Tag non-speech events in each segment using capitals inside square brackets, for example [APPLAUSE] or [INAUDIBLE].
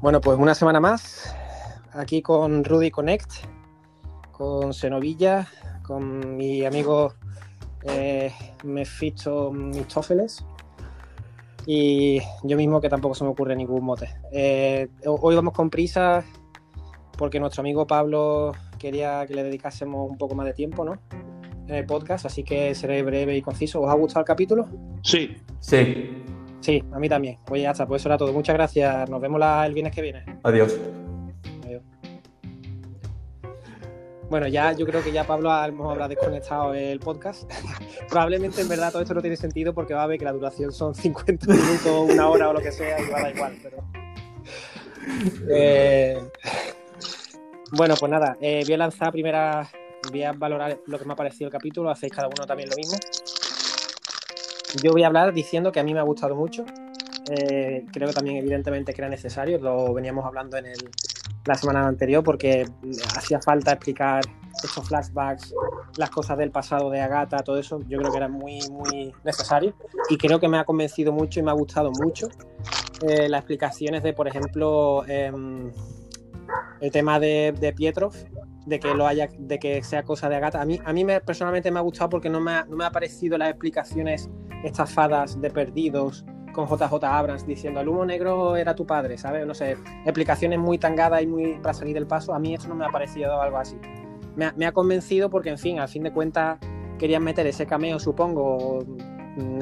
Bueno, pues una semana más, aquí con Rudy Connect, con Senovilla, con mi amigo eh, Mephisto Mistófeles y yo mismo que tampoco se me ocurre ningún mote. Eh, hoy vamos con prisa porque nuestro amigo Pablo quería que le dedicásemos un poco más de tiempo, ¿no? En el podcast, así que seré breve y conciso. ¿Os ha gustado el capítulo? Sí. Sí. Sí, a mí también. Pues ya está, pues eso era todo. Muchas gracias. Nos vemos la, el viernes que viene. Adiós. Adiós. Bueno, ya yo creo que ya Pablo a lo mejor habrá desconectado el podcast. [LAUGHS] Probablemente en verdad todo esto no tiene sentido porque va a ver que la duración son [LAUGHS] 50 minutos, una hora o lo que sea, y va a dar igual, pero. Eh, Bueno, pues nada, eh, voy a lanzar primera. Voy a valorar lo que me ha parecido el capítulo, hacéis cada uno también lo mismo. Yo voy a hablar diciendo que a mí me ha gustado mucho. Eh, creo que también, evidentemente, que era necesario. Lo veníamos hablando en el, la semana anterior porque hacía falta explicar estos flashbacks, las cosas del pasado de Agatha, todo eso. Yo creo que era muy, muy necesario. Y creo que me ha convencido mucho y me ha gustado mucho eh, las explicaciones de, por ejemplo, em, el tema de, de Pietrov, de que lo haya, de que sea cosa de Agatha. A mí, a mí me, personalmente me ha gustado porque no me ha, no me ha parecido las explicaciones estafadas de perdidos con JJ Abrams diciendo el humo negro era tu padre, ¿sabes? No sé, explicaciones muy tangadas y muy para salir del paso. A mí eso no me ha parecido algo así. Me ha, convencido porque, en fin, al fin de cuentas querían meter ese cameo, supongo,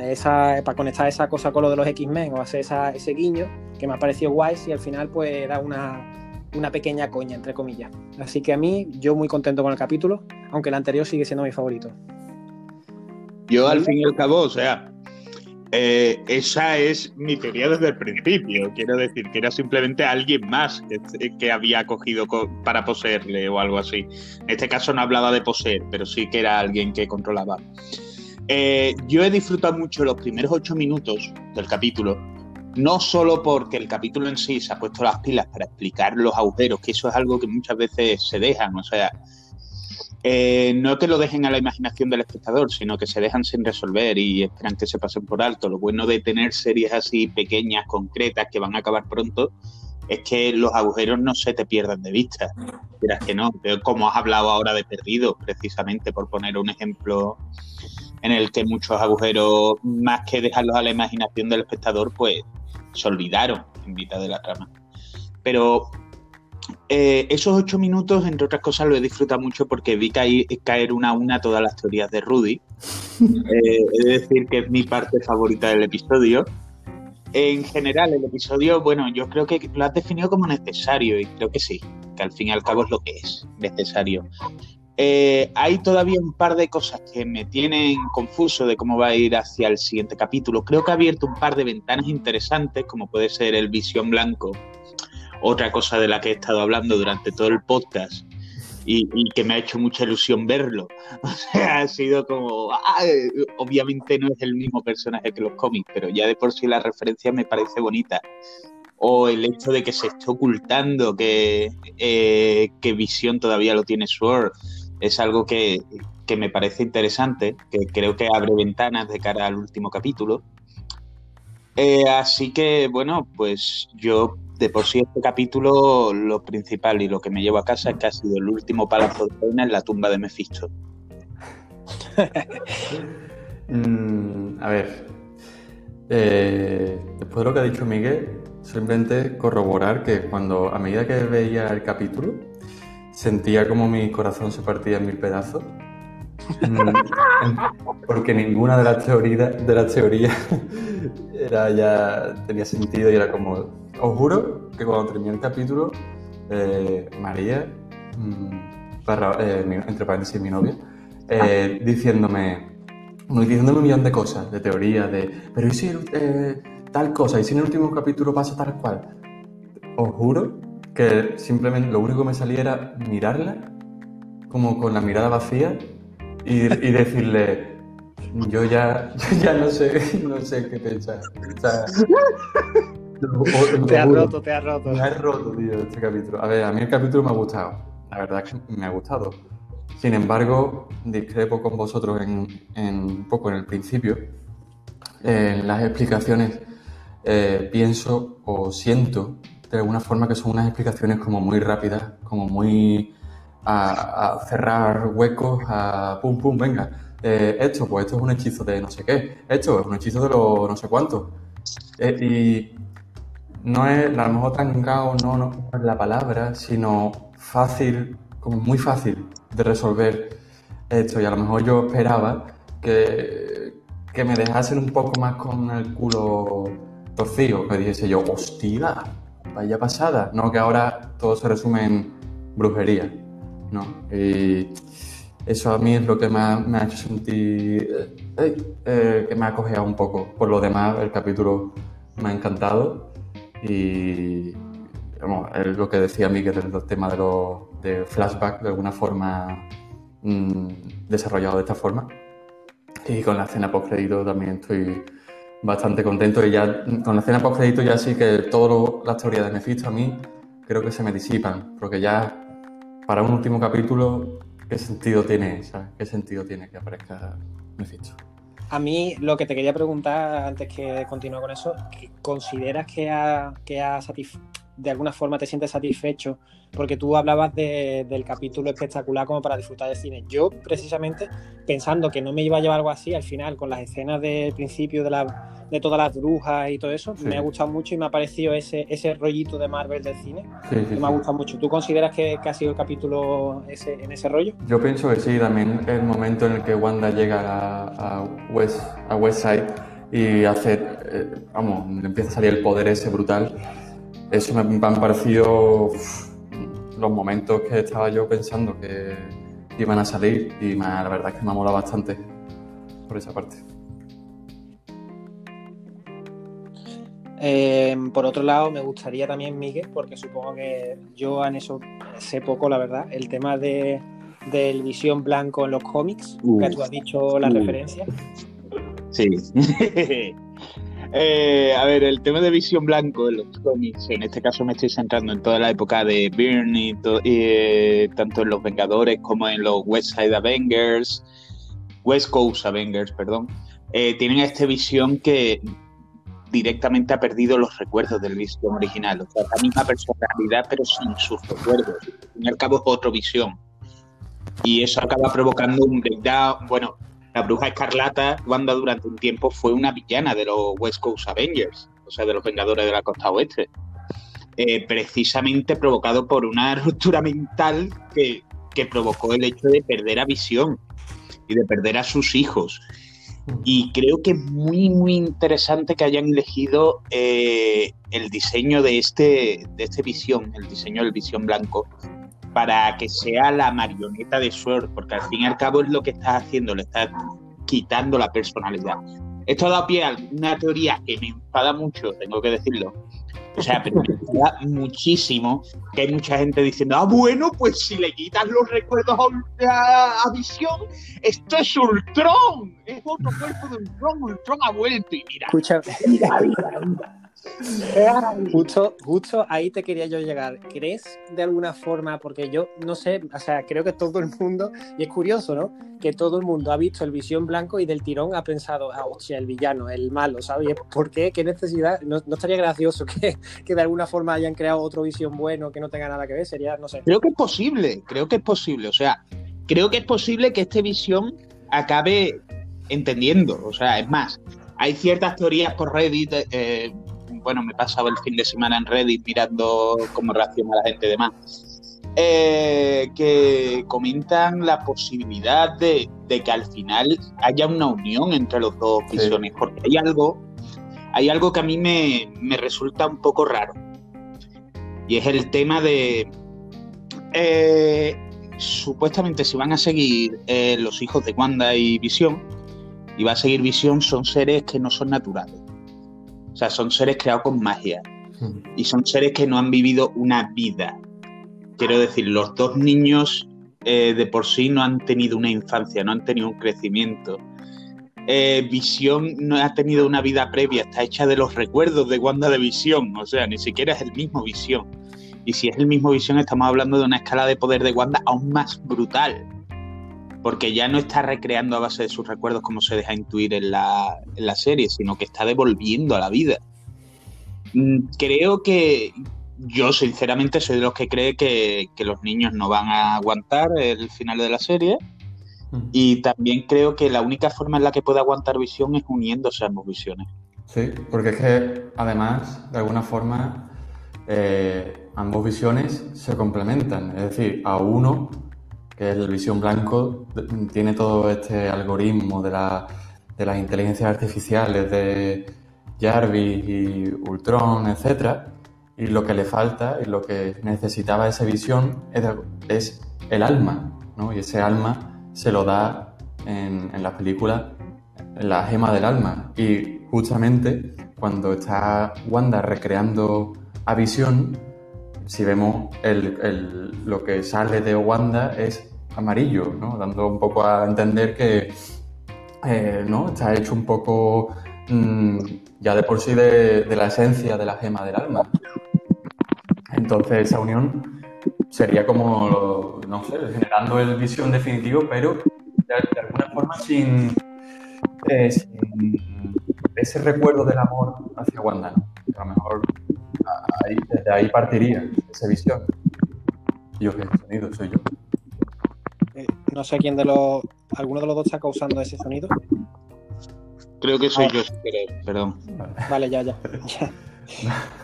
esa, para conectar esa cosa con lo de los X-Men o hacer esa, ese guiño que me ha parecido guay y al final pues era una, una pequeña coña, entre comillas. Así que a mí, yo muy contento con el capítulo, aunque el anterior sigue siendo mi favorito. Yo al fin y al cabo, o sea, eh, esa es mi teoría desde el principio. Quiero decir que era simplemente alguien más que, que había cogido co para poseerle o algo así. En este caso no hablaba de poseer, pero sí que era alguien que controlaba. Eh, yo he disfrutado mucho los primeros ocho minutos del capítulo, no solo porque el capítulo en sí se ha puesto las pilas para explicar los agujeros, que eso es algo que muchas veces se dejan, o sea, eh, no que lo dejen a la imaginación del espectador, sino que se dejan sin resolver y esperan que se pasen por alto. Lo bueno de tener series así pequeñas, concretas, que van a acabar pronto, es que los agujeros no se te pierdan de vista. Dirás que no, como has hablado ahora de perdido, precisamente por poner un ejemplo en el que muchos agujeros, más que dejarlos a la imaginación del espectador, pues se olvidaron en mitad de la trama. Pero eh, esos ocho minutos, entre otras cosas, lo he disfrutado mucho porque vi caer, caer una a una todas las teorías de Rudy. [LAUGHS] Eh, he de decir que es mi parte favorita del episodio. En general, el episodio, bueno, yo creo que lo has definido como necesario y creo que sí, que al fin y al cabo es lo que es, necesario. Eh, hay todavía un par de cosas que me tienen confuso de cómo va a ir hacia el siguiente capítulo. Creo que ha abierto un par de ventanas interesantes, como puede ser el Visión Blanco, otra cosa de la que he estado hablando durante todo el podcast y, que me ha hecho mucha ilusión verlo. [LAUGHS] O sea, ha sido como, obviamente no es el mismo personaje que los cómics, pero ya de por sí la referencia me parece bonita o el hecho de que se esté ocultando que, eh, que Visión todavía lo tiene Sword es algo que, que, me parece interesante, que creo que abre ventanas de cara al último capítulo. Eh, así que, bueno, pues yo de por sí este capítulo lo principal y lo que me llevo a casa es que ha sido el último palazo de reina en la tumba de Mephisto. mm, a ver, eh, después de lo que ha dicho Miguel, simplemente corroborar que cuando a medida que veía el capítulo, sentía como mi corazón se partía en mil pedazos. [LAUGHS] Porque ninguna de las teorías de las teorías [LAUGHS] era ya tenía sentido y era como os juro que cuando terminé el capítulo eh, María barra, eh, entre paréntesis mi novia eh, diciéndome diciéndome un millón de cosas de teoría de pero y si eh, tal cosa y si en el último capítulo pasa tal cual os juro que simplemente lo único que me salía era mirarla como con la mirada vacía y, y decirle, yo ya, [LAUGHS] ya no sé, no sé qué pensar. O sea, [LAUGHS] te has roto, te has roto. Me has roto, tío, este capítulo. A ver, a mí el capítulo me ha gustado. La verdad es que me ha gustado. Sin embargo, discrepo con vosotros en, en un poco en el principio. En las explicaciones eh, pienso o siento de alguna forma que son unas explicaciones como muy rápidas, como muy a, cerrar huecos, a pum, pum, venga. Eh, esto, pues esto es un hechizo de no sé qué, esto es un hechizo de lo no sé cuánto. Eh, y no es, a lo mejor tan caos no, no es la palabra, sino fácil, como muy fácil de resolver esto. Y a lo mejor yo esperaba que, que me dejasen un poco más con el culo torcido, que dijese yo, hostia, vaya pasada. No, que ahora todo se resume en brujería. ¿no? Y eso a mí es lo que me ha, hecho sentir eh, eh, que me ha cojeado un poco. Por lo demás, el capítulo me ha encantado y es lo que decía Miguel, el tema de los de flashback de alguna forma mm, desarrollado de esta forma. Y con la escena post crédito también estoy bastante contento y ya con la escena post crédito ya sí que todas las teorías de Mephisto a mí creo que se me disipan, porque ya para un último capítulo, ¿qué sentido tiene, ¿Qué sentido tiene que aparezca Mephisto? A mí lo que te quería preguntar antes que continúe con eso, ¿consideras que ha, que ha de alguna forma te sientes satisfecho? Porque tú hablabas del capítulo espectacular como para disfrutar de cine. Yo, precisamente, pensando que no me iba a llevar algo así, al final, con las escenas del principio de la de todas las brujas y todo eso, me ha gustado mucho y me ha parecido ese, ese rollito de Marvel del cine. me ha gustado mucho. ¿Tú consideras que, ha sido el capítulo ese, en ese rollo? Yo pienso que sí, también el momento en el que Wanda llega a, West, a West Side y hace, eh, vamos, empieza a salir el poder ese brutal. Eso me, me han parecido los momentos que estaba yo pensando que iban a salir y la verdad es que me ha molado bastante por esa parte. Em, por otro lado, me gustaría también, Miguel, porque supongo que yo en eso sé poco, la verdad, el tema de, del visión blanco en los cómics, que tú has dicho la referencia. Sí. [LAUGHS] Eh, a ver, el tema de visión blanco en los cómics, en este caso me estoy centrando en toda la época de Byrne, y eh, tanto en los Vengadores como en los West Side Avengers, West Coast Avengers, perdón, eh, tienen esta visión que directamente ha perdido los recuerdos del Visión original. O sea, la misma personalidad, pero sin sus recuerdos. Al fin y al cabo es otra visión. Y eso acaba provocando un breakdown. Bueno, la bruja escarlata, Wanda durante un tiempo fue una villana de los West Coast Avengers, o sea, de los Vengadores de la Costa Oeste. Eh, precisamente provocado por una [LAUGHS] ruptura mental que, que provocó el hecho de perder a visión y de perder a sus hijos. Y creo que es muy, muy interesante que hayan elegido eh, el diseño de este, de este visión, el diseño del visión blanco, para que sea la marioneta de Sword, porque al fin y al cabo es lo que estás haciendo, le estás quitando la personalidad. Esto ha dado pie a una teoría que me enfada mucho, tengo que decirlo, o sea, pero me da muchísimo que hay mucha gente diciendo, ah, bueno, pues si le quitas los recuerdos a, a, Visión, esto es Ultron, es otro cuerpo de Ultron, Ultron ha vuelto y mira. Escucha, [LAUGHS] justo, justo ahí te quería yo llegar. ¿Crees de alguna forma, porque yo no sé, o sea, creo que todo el mundo, y es curioso, ¿no? Que todo el mundo ha visto el visión blanco y del tirón ha pensado, ah, hostia, el villano, el malo, ¿sabes? ¿Por qué? ¿Qué necesidad? No, estaría gracioso que, que, de alguna forma hayan creado otro visión bueno que no tenga nada que ver, sería, no sé. Creo que es posible, creo que es posible, o sea, creo que es posible que este visión acabe entendiendo, o sea, es más, hay ciertas teorías por Reddit, eh, bueno, me he pasado el fin de semana en Reddit mirando cómo reacciona la gente demás, eh, que comentan la posibilidad de, que al final haya una unión entre los dos visiones, porque hay algo, hay algo que a mí me, resulta un poco raro, y es el tema de... Eh, supuestamente si van a seguir eh, los hijos de Wanda y Visión, y va a seguir Visión, son seres que no son naturales. O sea, son seres creados con magia. Y son seres que no han vivido una vida. Quiero decir, los dos niños eh, de por sí no han tenido una infancia, no han tenido un crecimiento. Eh, Visión no ha tenido una vida previa, está hecha de los recuerdos de Wanda de Visión, o sea, ni siquiera es el mismo Visión. Y si es el mismo Visión, estamos hablando de una escala de poder de Wanda aún más brutal porque ya no está recreando a base de sus recuerdos como se deja intuir en la, serie, sino que está devolviendo a la vida. Mm, creo que yo sinceramente soy de los que cree que, que los niños no van a aguantar el final de la serie. Y también creo que la única forma en la que puede aguantar visión es uniéndose a ambas visiones. Sí, porque es que además, de alguna forma, eh, ambos visiones se complementan. Es decir, a uno, que es el visión blanco, tiene todo este algoritmo de, la, de las inteligencias artificiales de Jarvis y Ultron, etc. Y lo que le falta y lo que necesitaba esa visión es, el alma, ¿no? Y ese alma se lo da en, en la película la gema del alma. Y justamente cuando está Wanda recreando a Visión, si vemos lo que sale de Wanda es amarillo, ¿no? dando un poco a entender que eh, ¿no? está hecho un poco mm, ya de por sí de, la esencia de la gema del alma. Entonces esa unión sería como, no sé, generando el visión definitivo, pero de, alguna forma sin, eh, sin, ese recuerdo del amor hacia Wanda. A lo mejor ahí, desde ahí partiría esa visión. Yo que el sonido soy yo. Eh, no sé quién de los. ¿Alguno de los dos está causando ese sonido? Creo que soy ah. yo, perdón. Vale, ya, ya. [LAUGHS]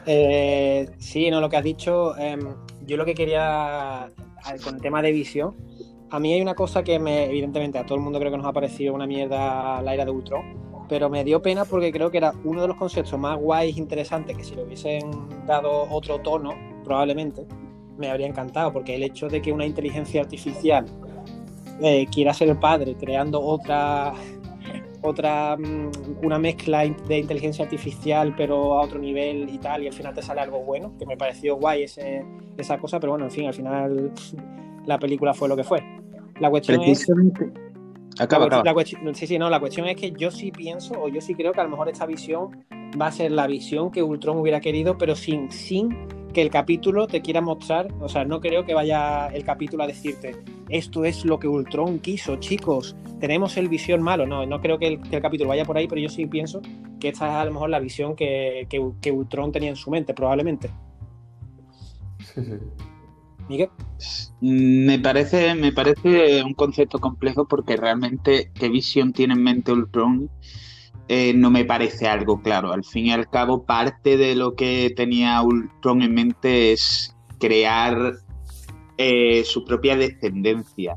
Eh, sí, no, lo que has dicho. Em, yo lo que quería, con el tema de visión, a mí hay una cosa que me, evidentemente, a todo el mundo creo que nos ha parecido una mierda la era de Ultron, pero me dio pena porque creo que era uno de los conceptos más guays, interesantes, que si le hubiesen dado otro tono, probablemente, me habría encantado, porque el hecho de que una inteligencia artificial eh, quiera ser el padre creando otra otra mm, una mezcla de inteligencia artificial pero a otro nivel y tal y al final te sale algo bueno que me pareció guay ese, esa cosa pero bueno en fin al final [LAUGHS] la película fue lo que fue la cuestión es acaba, la, acaba. sí sí no la cuestión es que yo sí pienso o yo sí creo que a lo mejor esta visión va a ser la visión que Ultron hubiera querido pero sin sin que el capítulo te quiera mostrar, o sea, no creo que vaya el capítulo a decirte, esto es lo que Ultron quiso, chicos, tenemos el visión malo, no, no creo que el, capítulo vaya por ahí, pero yo sí pienso que esta es a lo mejor la visión que, que, Ultron tenía en su mente, probablemente. [LAUGHS] ¿Miguel? Me parece, me parece un concepto complejo porque realmente qué visión tiene en mente Ultron eh, no me parece algo claro. Al fin y al cabo, parte de lo que tenía Ultron en mente es crear eh, su propia descendencia,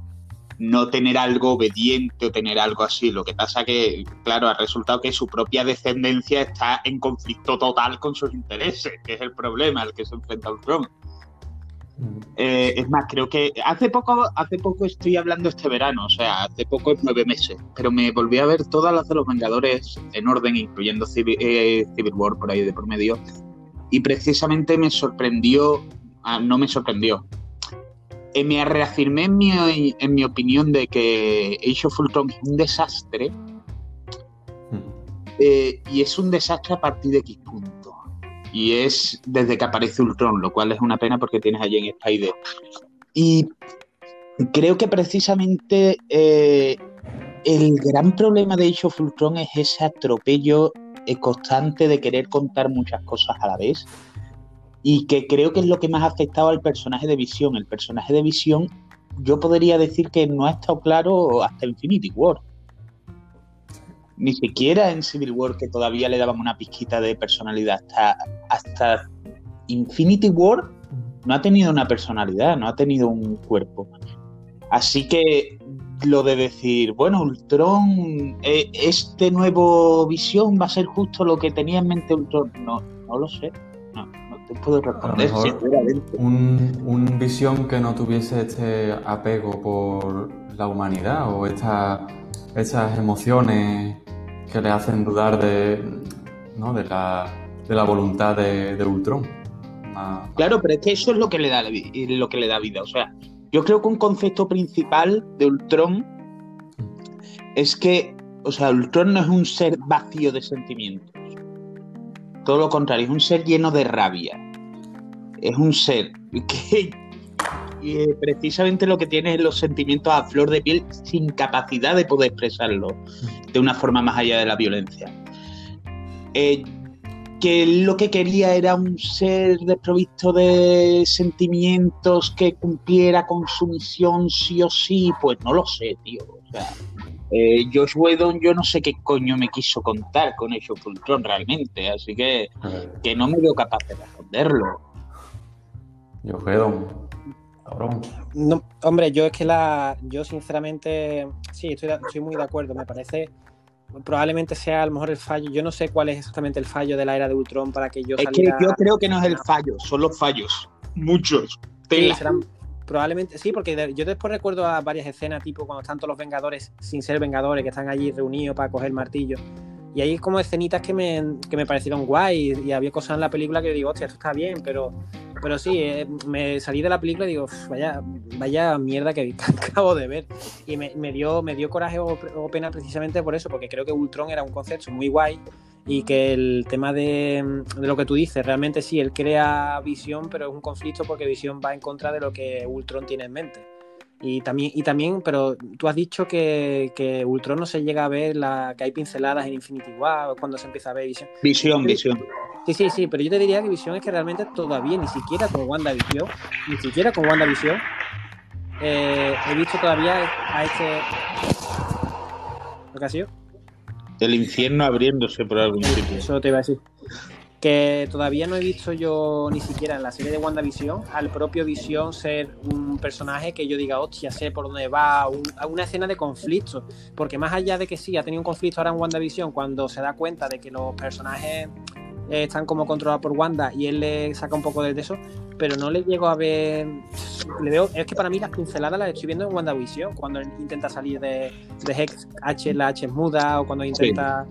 no tener algo obediente o tener algo así. Lo que pasa que, claro, ha resultado que su propia descendencia está en conflicto total con sus intereses, que es el problema al que se enfrenta Ultron. Eh, es más, creo que hace poco, hace poco estoy hablando este verano, o sea, hace poco nueve meses, pero me volví a ver todas las de los Vengadores en orden, incluyendo eh, Civil, War por ahí de por medio, y precisamente me sorprendió, ah, no me sorprendió, eh, me reafirmé en mi, en mi opinión de que Age of Ultron es un desastre, hmm. y es un desastre a partir de X punto y es desde que aparece Ultron, lo cual es una pena porque tienes allí en Spider. Y creo que precisamente eh, el gran problema de Age of Ultron es ese atropello eh, constante de querer contar muchas cosas a la vez y que creo que es lo que más ha afectado al personaje de Visión. El personaje de Visión yo podría decir que no ha estado claro hasta Infinity War ni siquiera en Civil War, que todavía le dábamos una pizquita de personalidad, hasta, hasta Infinity War no ha tenido una personalidad, no ha tenido un cuerpo. Así que lo de decir, bueno, Ultron, eh, este nuevo visión va a ser justo lo que tenía en mente Ultron, no, no lo sé. No, no te puedo responder, Un, un visión que no tuviese este apego por la humanidad o esta, estas emociones que le hacen dudar de, ¿no? de, la, de la voluntad de, de Ultron. Claro, pero es que eso es lo que le da lo que le da vida. O sea, yo creo que un concepto principal de Ultron es que, o sea, Ultron no es un ser vacío de sentimientos. Todo lo contrario, es un ser lleno de rabia. Es un ser que eh, precisamente lo que tiene es los sentimientos a flor de piel sin capacidad de poder expresarlo de una forma más allá de la violencia. Eh, que lo que quería era un ser desprovisto de sentimientos que cumpliera con su misión sí o sí, pues no lo sé, tío. O sea, eh, Josh Whedon yo no sé qué coño me quiso contar con Age of Ultron realmente, así que, que no me veo capaz de responderlo. Josh Whedon, cabrón. No, hombre, yo es que la. Yo sinceramente. Sí, estoy, de- estoy muy de acuerdo. Me parece. Probablemente sea a lo mejor el fallo. Yo no sé cuál es exactamente el fallo de la era de Ultron para que yo Es que yo creo que no es el fallo, son los fallos. Muchos. Sí, serán- probablemente sí, porque yo después recuerdo a varias escenas, tipo cuando están todos los Vengadores sin ser Vengadores, que están allí reunidos para coger el martillo. Y hay como escenitas que me, que me parecieron guay y había cosas en la película que digo, hostia, esto está bien, pero, pero sí, eh, me salí de la película y digo, "Uf, vaya, vaya mierda que, [LAUGHS] que acabo de ver. Y me, me dio, me dio coraje o, o pena precisamente por eso, porque creo que Ultron era un concepto muy guay y que el tema de, de lo que tú dices, realmente sí, él crea visión, pero es un conflicto porque visión va en contra de lo que Ultron tiene en mente. Y también, y también pero tú has dicho que, que Ultron no se llega a ver, la, que hay pinceladas en Infinity War, cuando se empieza a ver visión. Visión, visión. Sí, sí, sí, pero yo te diría que visión es que realmente todavía, ni siquiera con WandaVision, ni siquiera con WandaVision, eh, he visto todavía a este... ¿Lo que ha sido? El infierno abriéndose por algún sitio. Eso te iba a decir. Que todavía no he visto yo ni siquiera en la serie de WandaVision al propio Visión ser un personaje que yo diga, hostia, sé por dónde va, un- a una escena de conflicto. Porque más allá de que sí, ha tenido un conflicto ahora en WandaVision, cuando se da cuenta de que los personajes eh, están como controlados por Wanda y él le saca un poco de eso, pero no le llego a ver. Le veo, es que para mí las pinceladas las estoy viendo en WandaVision, cuando intenta salir de, de Hex, H, la H es muda, o cuando intenta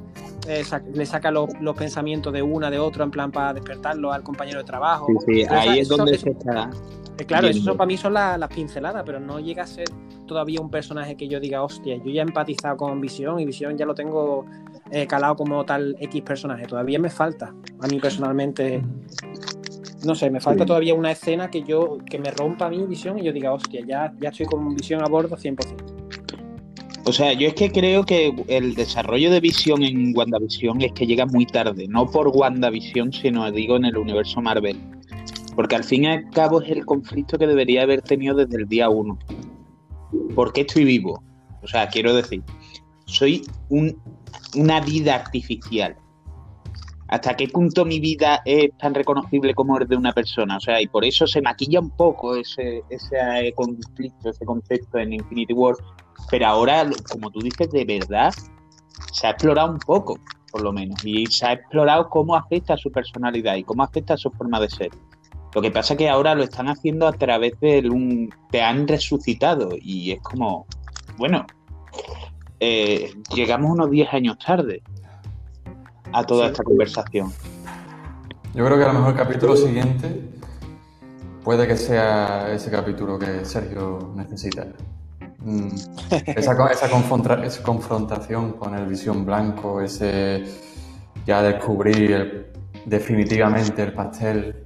eh, le saca los, los pensamientos de una, de otro, en plan para despertarlo al compañero de trabajo. Sí, sí, ahí es eso- donde eso- se está. eh, claro, eso para mí son la- las pinceladas, pero no llega a ser todavía un personaje que yo diga, hostia, yo ya he empatizado con Visión y Visión ya lo tengo eh, calado como tal X personaje. Todavía me falta, a mí personalmente, no sé, me falta Sí. todavía una escena que yo que me rompa mi Visión y yo diga, hostia, ya, ya estoy con Visión a bordo 100%. O sea, yo es que creo que el desarrollo de visión en WandaVision es que llega muy tarde, no por WandaVision, sino digo en el universo Marvel. Porque al fin y al cabo es el conflicto que debería haber tenido desde el día uno. ¿Por qué estoy vivo? O sea, quiero decir, soy un- una vida artificial. ¿Hasta qué punto mi vida es tan reconocible como el de una persona? O sea, y por eso se maquilla un poco ese, ese conflicto, ese concepto en Infinity War, pero ahora, como tú dices, de verdad, se ha explorado un poco, por lo menos, y se ha explorado cómo afecta a su personalidad y cómo afecta a su forma de ser. Lo que pasa es que ahora lo están haciendo a través de un... te han resucitado y es como, bueno, eh, llegamos unos 10 años tarde a toda Sí. esta conversación. Yo creo que a lo mejor el capítulo siguiente puede que sea ese capítulo que Sergio necesita. Mm, [LAUGHS] Esa, co- esa confronta- esa confrontación con el visión blanco, ese ya descubrir el- definitivamente el pastel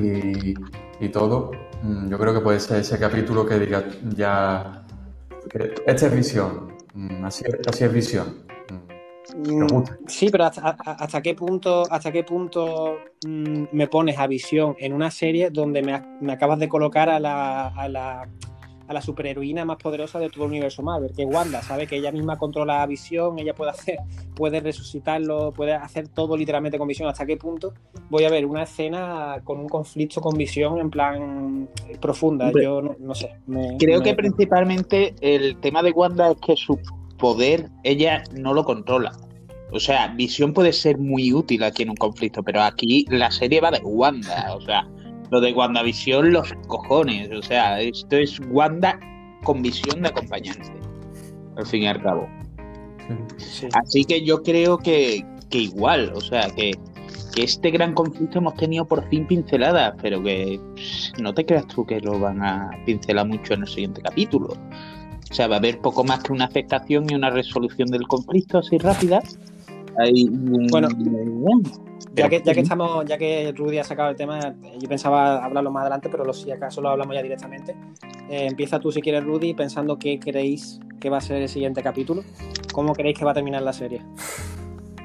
y, y todo, mm, yo creo que puede ser ese capítulo que diga ya, esta es visión, mm, así, así es visión. Mm. Sí, pero hasta, qué punto, hasta qué punto mm, me pones a visión en una serie donde me, acabas de colocar a la, a la a la superheroína más poderosa de todo el universo Marvel, que es Wanda, sabe que ella misma controla a visión, ella puede hacer, [LAUGHS] puede resucitarlo, puede hacer todo literalmente con visión. ¿Hasta qué punto voy a ver una escena con un conflicto con visión en plan profunda? Yo no, no sé. me- Creo me- que principalmente el tema de Wanda es que su poder ella no lo controla. O sea, Visión puede ser muy útil aquí en un conflicto, pero aquí la serie va de Wanda. O sea, lo de WandaVision, los cojones. O sea, esto es Wanda con visión de acompañante. Al fin y al cabo. Sí. sí. Así que yo creo que, que igual, o sea, que, que este gran conflicto hemos tenido por fin pinceladas, pero que no te creas tú que lo van a pincelar mucho en el siguiente capítulo. O sea, va a haber poco más que una afectación y una resolución del conflicto así rápida. Hay un- Bueno, bueno, Ya que, ya que estamos, ya que Rudy ha sacado el tema, yo pensaba hablarlo más adelante, pero lo- si acaso lo hablamos ya directamente. Eh, empieza tú si quieres, Rudy, pensando qué creéis que va a ser el siguiente capítulo. ¿Cómo creéis que va a terminar la serie?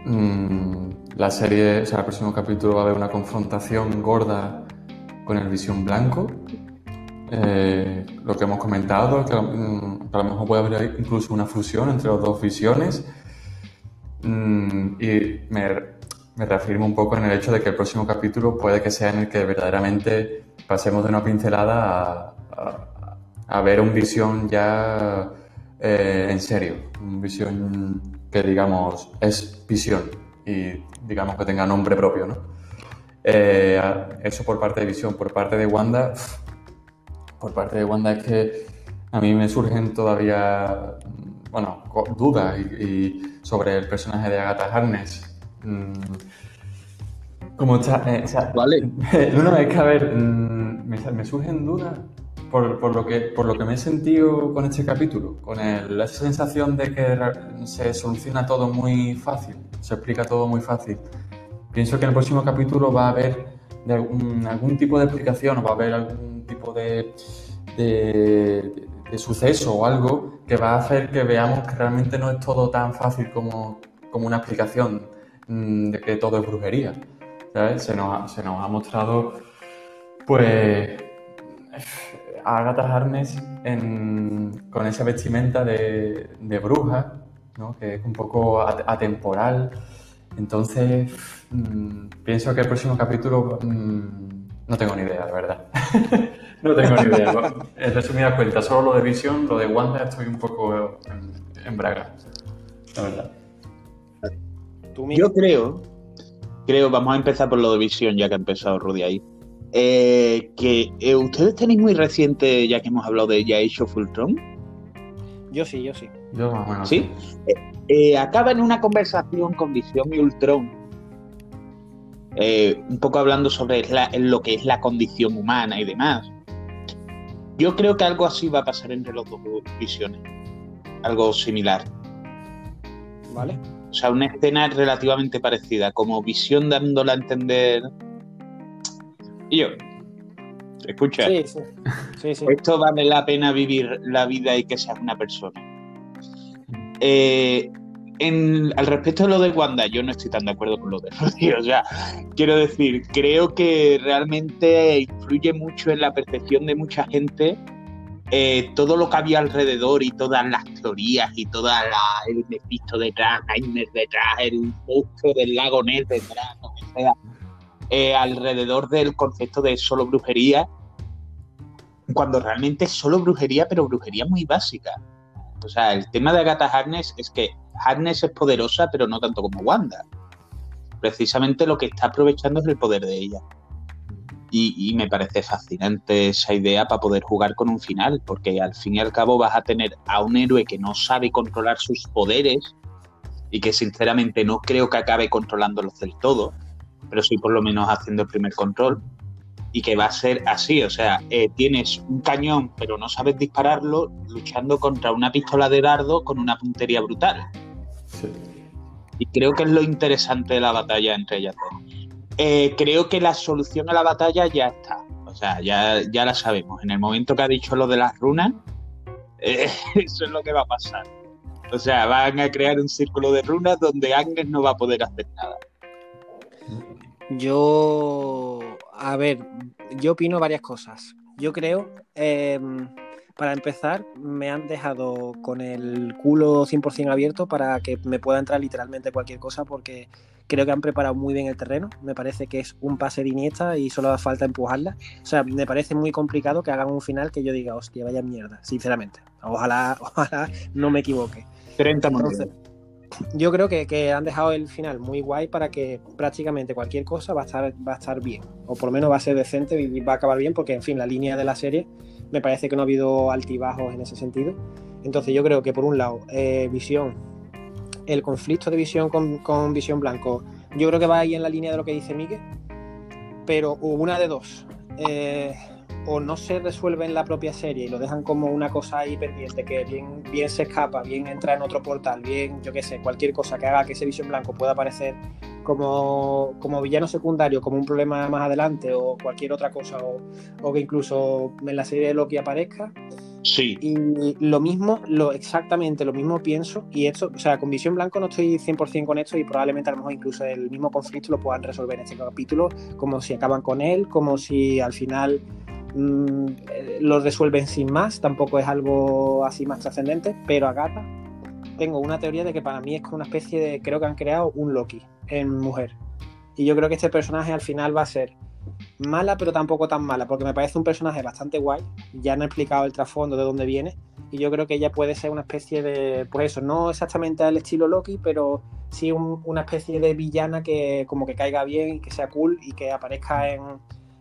Mm, la serie, o sea, el próximo capítulo va a haber una confrontación gorda con el Visión Blanco. Eh, lo que hemos comentado, que, mm, a lo mejor puede haber incluso una fusión entre las dos visiones. Mm, y me, me reafirmo un poco en el hecho de que el próximo capítulo puede que sea en el que verdaderamente pasemos de una pincelada a, a, ver un visión ya eh, en serio, un visión que digamos es visión y digamos que tenga nombre propio, ¿no? Eh, eso por parte de visión, por parte de Wanda, por parte de Wanda es que a mí me surgen todavía, bueno, dudas y, sobre el personaje de Agatha Harness. Mm, como está, eh, vale. [LAUGHS] no, es que a ver, mm, me, me surgen dudas por, lo que, por lo que me he sentido con este capítulo, con la sensación de que se soluciona todo muy fácil, se explica todo muy fácil. Pienso que en el próximo capítulo va a haber algún, tipo de explicación o va a haber algún tipo de, de, suceso o algo que va a hacer que veamos que realmente no es todo tan fácil como, como una explicación mm, de que todo es brujería. Se, nos se nos ha mostrado, pues a Agatha Harness con esa vestimenta de, bruja, que es un poco atemporal. Entonces, mm, pienso que el próximo capítulo mm, no tengo ni idea, la verdad. [LAUGHS] no tengo ni idea. en resumidas cuentas, solo lo de Visión, lo de Wanda, estoy un poco en, braga, la verdad. Yo creo, creo, vamos a empezar por lo de Visión, ya que ha empezado Rudy ahí. Eh, que eh, ustedes tenéis muy reciente, ya que hemos hablado de ya hecho Fultron. Yo sí, yo sí. Yo más ¿Sí? Eh, acaba en una conversación con Visión y Ultron, un poco hablando sobre lo que es la condición humana y demás. Yo creo que algo así va a pasar entre los dos visiones. Algo similar. ¿Vale? O sea, una escena relativamente parecida, como visión dándola a entender y yo, escucha, esto vale la pena vivir la vida y que seas una persona. Eh, al respecto de lo de Wanda, yo no estoy tan de acuerdo con lo de Rodi. O sea, quiero decir, creo que realmente influye mucho en la percepción de mucha gente eh, todo lo que había alrededor y todas las teorías y todo el Mephisto detrás, Jaime detrás, el monstruo del lago Ness detrás, lo que sea eh, alrededor del concepto de solo brujería, cuando realmente es solo brujería, pero brujería muy básica. O sea, el tema de Agatha Harness es que Harness es poderosa, pero no tanto como Wanda. Precisamente lo que está aprovechando es el poder de ella. Y, y, me parece fascinante esa idea para poder jugar con un final, porque al fin y al cabo vas a tener a un héroe que no sabe controlar sus poderes y que sinceramente no creo que acabe controlándolos del todo, pero sí por lo menos haciendo el primer control. Y que va a ser así, o sea, eh, tienes un cañón pero no sabes dispararlo luchando contra una pistola de dardo con una puntería brutal. Y creo que es lo interesante de la batalla entre ellas dos. Eh, creo que la solución a la batalla ya está. O sea, ya, ya la sabemos. En el momento que ha dicho lo de las runas, [LAUGHS] eh, eso es lo que va a pasar. O sea, van a crear un círculo de runas donde Agnes no va a poder hacer nada. Yo, a ver, yo opino varias cosas. Yo creo, em, para empezar, me han dejado con el culo 100% abierto para que me pueda entrar literalmente cualquier cosa porque creo que han preparado muy bien el terreno. Me parece que es un pase de Iniesta y solo da falta empujarla. O sea, me parece muy complicado que hagan un final que yo diga, hostia, vaya mierda, sinceramente. Ojalá, [LAUGHS] ojalá no me equivoque. 30 yo creo que, han dejado el final muy guay para que prácticamente cualquier cosa va a estar, va a estar bien. O por lo menos va a ser decente y va a acabar bien, porque en fin, la línea de la serie me parece que no ha habido altibajos en ese sentido. Entonces yo creo que por un lado, eh, Visión, el conflicto de Visión con, Visión Blanco, yo creo que va ahí en la línea de lo que dice Miguel, pero una de dos. Eh, o no se resuelve en la propia serie y lo dejan como una cosa ahí pendiente que bien, bien se escapa, bien entra en otro portal, bien, yo qué sé, cualquier cosa que haga que ese Visión Blanco pueda aparecer como, como villano secundario, como un problema más adelante o cualquier otra cosa, o, que incluso en la serie de Loki aparezca, Sí. Y lo mismo, lo exactamente lo mismo pienso. Y esto, o sea, con Visión Blanco no estoy 100% con esto y probablemente a lo mejor incluso el mismo conflicto lo puedan resolver en este capítulo, como si acaban con él, como si al final mm, lo resuelven sin más. Tampoco es algo así más trascendente, pero Agatha tengo una teoría de que para mí es como una especie de, creo que han creado un Loki en mujer. Y yo creo que este personaje al final va a ser mala, pero tampoco tan mala, porque me parece un personaje bastante guay. Ya han explicado el trasfondo de dónde viene. Y yo creo que ella puede ser una especie de, pues eso, no exactamente al estilo Loki, pero sí un- una especie de villana que como que caiga bien y que sea cool y que aparezca en,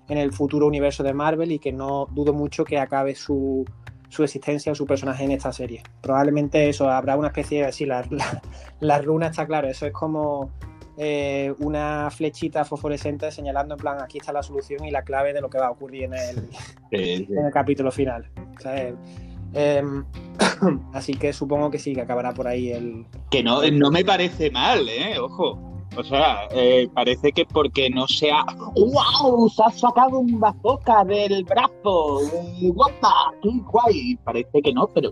en el futuro universo de Marvel y que no dudo mucho que acabe su, su existencia o su personaje en esta serie. Probablemente eso, habrá una especie de, [LAUGHS] sí, la, la, la runa está claro, eso es como eh, una flechita fosforescente señalando en plan aquí está la solución y la clave de lo que va a ocurrir en el, [LAUGHS] en el capítulo final. O sea, eh, em, [COUGHS] así que supongo que sí, que acabará por ahí el... que no, no me parece mal, ¿eh? Ojo. O sea, eh, parece que porque no sea. ¡Wow! Se ha sacado un bazooka del brazo. ¡Guapa! ¡Qué guay! Parece que no, pero.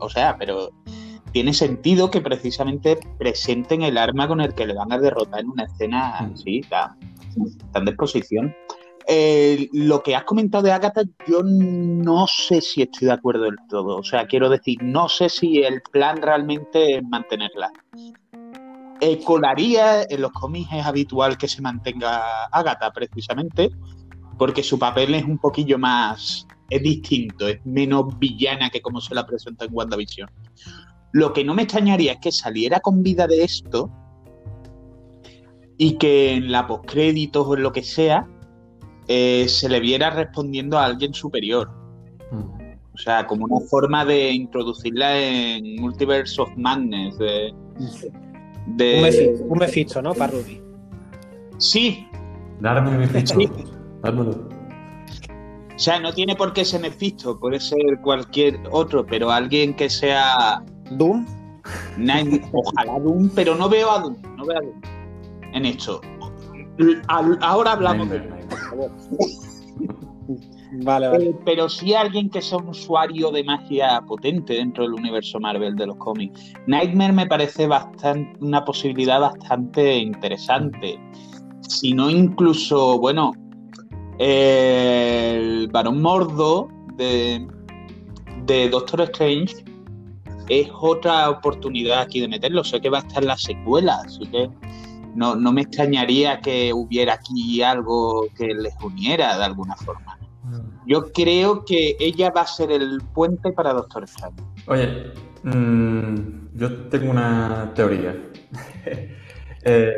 O sea, pero. Tiene sentido que precisamente presenten el arma con el que le van a derrotar en una escena así, tan, tan de exposición. Eh, lo que has comentado de Agatha, yo no sé si estoy de acuerdo del todo. O sea, quiero decir, no sé si el plan realmente es mantenerla. Eh, colaría en los cómics es habitual que se mantenga Agatha precisamente porque su papel es un poquillo más es distinto, es menos villana que como se la presenta en WandaVision. Lo que no me extrañaría es que saliera con vida de esto y que en la postcréditos o en lo que sea eh, se le viera respondiendo a alguien superior. O sea, como una forma de introducirla en Multiverse of Madness. De- Un Mephisto, ¿no? Para Ruby. Sí, Darme mi ficha. Sí. Dármelo. o sea, no tiene por qué ser Mephisto, puede ser cualquier otro, pero alguien que sea Doom. Night- ojalá Doom, pero no veo a Doom, no veo a Doom en esto. Ahora hablamos de Nightmare, por favor. Eh, pero sí alguien que sea un usuario de magia potente dentro del universo Marvel de los cómics. Nightmare me parece bastante, una posibilidad bastante interesante. Si no, incluso, bueno, el Barón Mordo de, Doctor Strange es otra oportunidad aquí de meterlo. Sé que va a estar la secuela, así que no, no me extrañaría que hubiera aquí algo que les uniera de alguna forma. Yo creo que ella va a ser el puente para Doctor Strange. Oye, mm, yo tengo una teoría. [LAUGHS] Eh,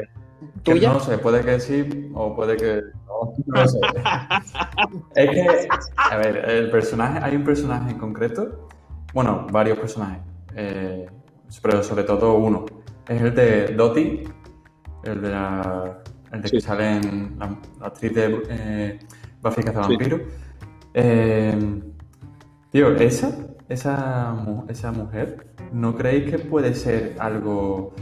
¿Tuya? no sé, puede que sí o puede que no. No lo sé. [LAUGHS] es que, a ver, el personaje, hay un personaje en concreto, bueno, varios personajes, eh, pero sobre todo uno. Es el de Dottie, el de la, el de que sale en la, la actriz de eh, Buffy Sí. Tío, esa, esa, mu- esa mujer, ¿no creéis que puede ser algo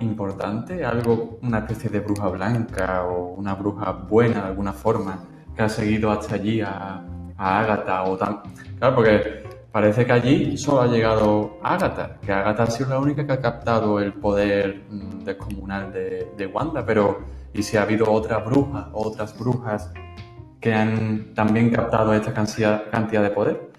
importante? Algo, una especie de bruja blanca o una bruja buena de alguna forma que ha seguido hasta allí a, a Agatha o tan... Claro, porque parece que allí solo ha llegado Agatha, que Agatha ha sido la única que ha captado el poder mm, descomunal de, de Wanda, pero ¿y si ha habido otras brujas, otras brujas que han también captado esta cantidad, cantidad de poder?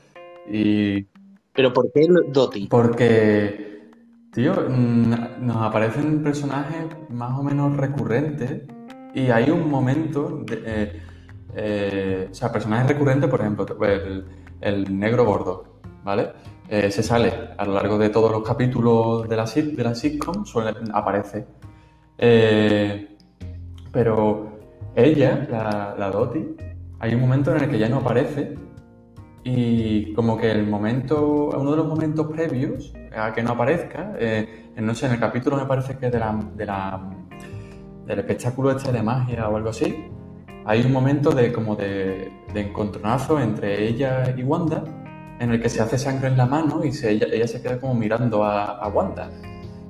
Y Pero ¿por qué Dottie? porque, tío, nos aparecen personajes más o menos recurrentes y hay un momento, de, eh, eh, o sea, personajes recurrentes, por ejemplo, el, el negro gordo, ¿vale? Eh, se sale a lo largo de todos los capítulos de la, de la sitcom, suele, aparece. Pero ella, la, la Dottie, hay un momento en el que ya no aparece y como que el momento, uno de los momentos previos a que no aparezca, eh, no sé, en el capítulo me parece que de la, de la, del espectáculo este de magia o algo así, hay un momento de como de, de encontronazo entre ella y Wanda, en el que se hace sangre en la mano y ella se queda como mirando a, a Wanda.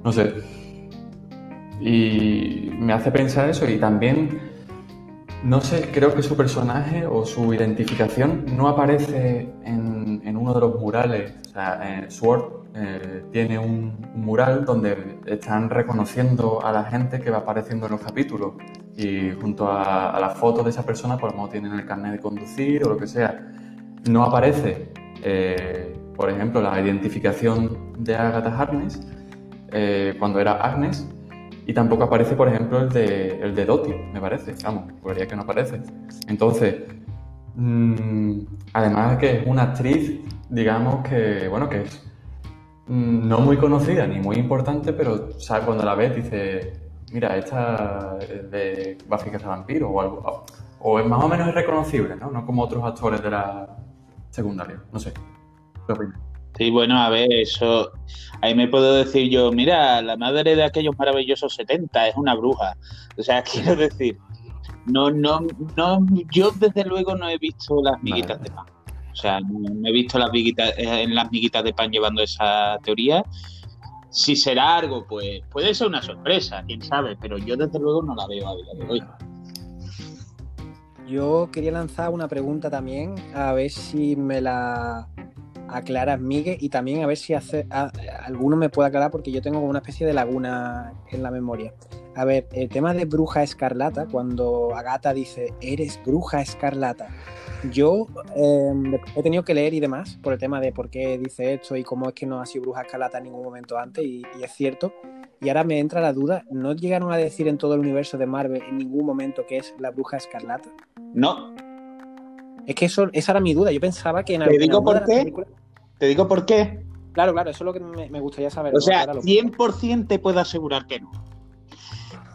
No sé. Y me hace pensar eso y también no sé, creo que su personaje o su identificación no aparece en, uno de los murales, o sea, Sword eh, tiene un, mural donde están reconociendo a la gente que va apareciendo en los capítulos y junto a, la foto de esa persona, por lo menos tienen el carnet de conducir o lo que sea. No aparece, eh, por ejemplo, la identificación de Agatha Harkness eh, cuando era Agnes y tampoco aparece, por ejemplo, el de, el de Dottie, me parece. Vamos, podría que no aparece. Entonces, mm, además de que es una actriz, digamos que, bueno, que es Mm, no muy conocida ni muy importante, pero cuando la ves dice, mira, esta es de Buffy Vampiro o algo. O es más o menos irreconocible, ¿no? No como otros actores de la secundaria. No sé. Sí, bueno, a ver, eso. Ahí me puedo decir yo, mira, la madre de aquellos maravillosos 70 es una bruja. O sea, [LAUGHS] quiero decir, no, no, no, yo desde luego no he visto las miguitas de pan. O sea, me he visto las eh, en las miguitas de pan llevando esa teoría. Si será algo, pues puede ser una sorpresa, quién sabe, pero yo desde luego no la veo a día de hoy. Yo quería lanzar una pregunta también, a ver si me la aclaras, Miguel, y también a ver si hace, alguno me puede aclarar, porque yo tengo una especie de laguna en la memoria. A ver, el tema de bruja escarlata, cuando Agata dice, eres bruja escarlata, yo em, he tenido que leer y demás por el tema de por qué dice esto y cómo es que no ha sido bruja escarlata en ningún momento antes, y, es cierto. Y ahora me entra la duda, ¿no llegaron a decir en todo el universo de Marvel en ningún momento que es la bruja escarlata? No. Es que eso, esa era mi duda. Yo pensaba que en ¿Te digo por qué? ¿Te digo por qué? Claro, claro, eso es lo que me, gustaría saber. O sea, 100% te puedo asegurar que no.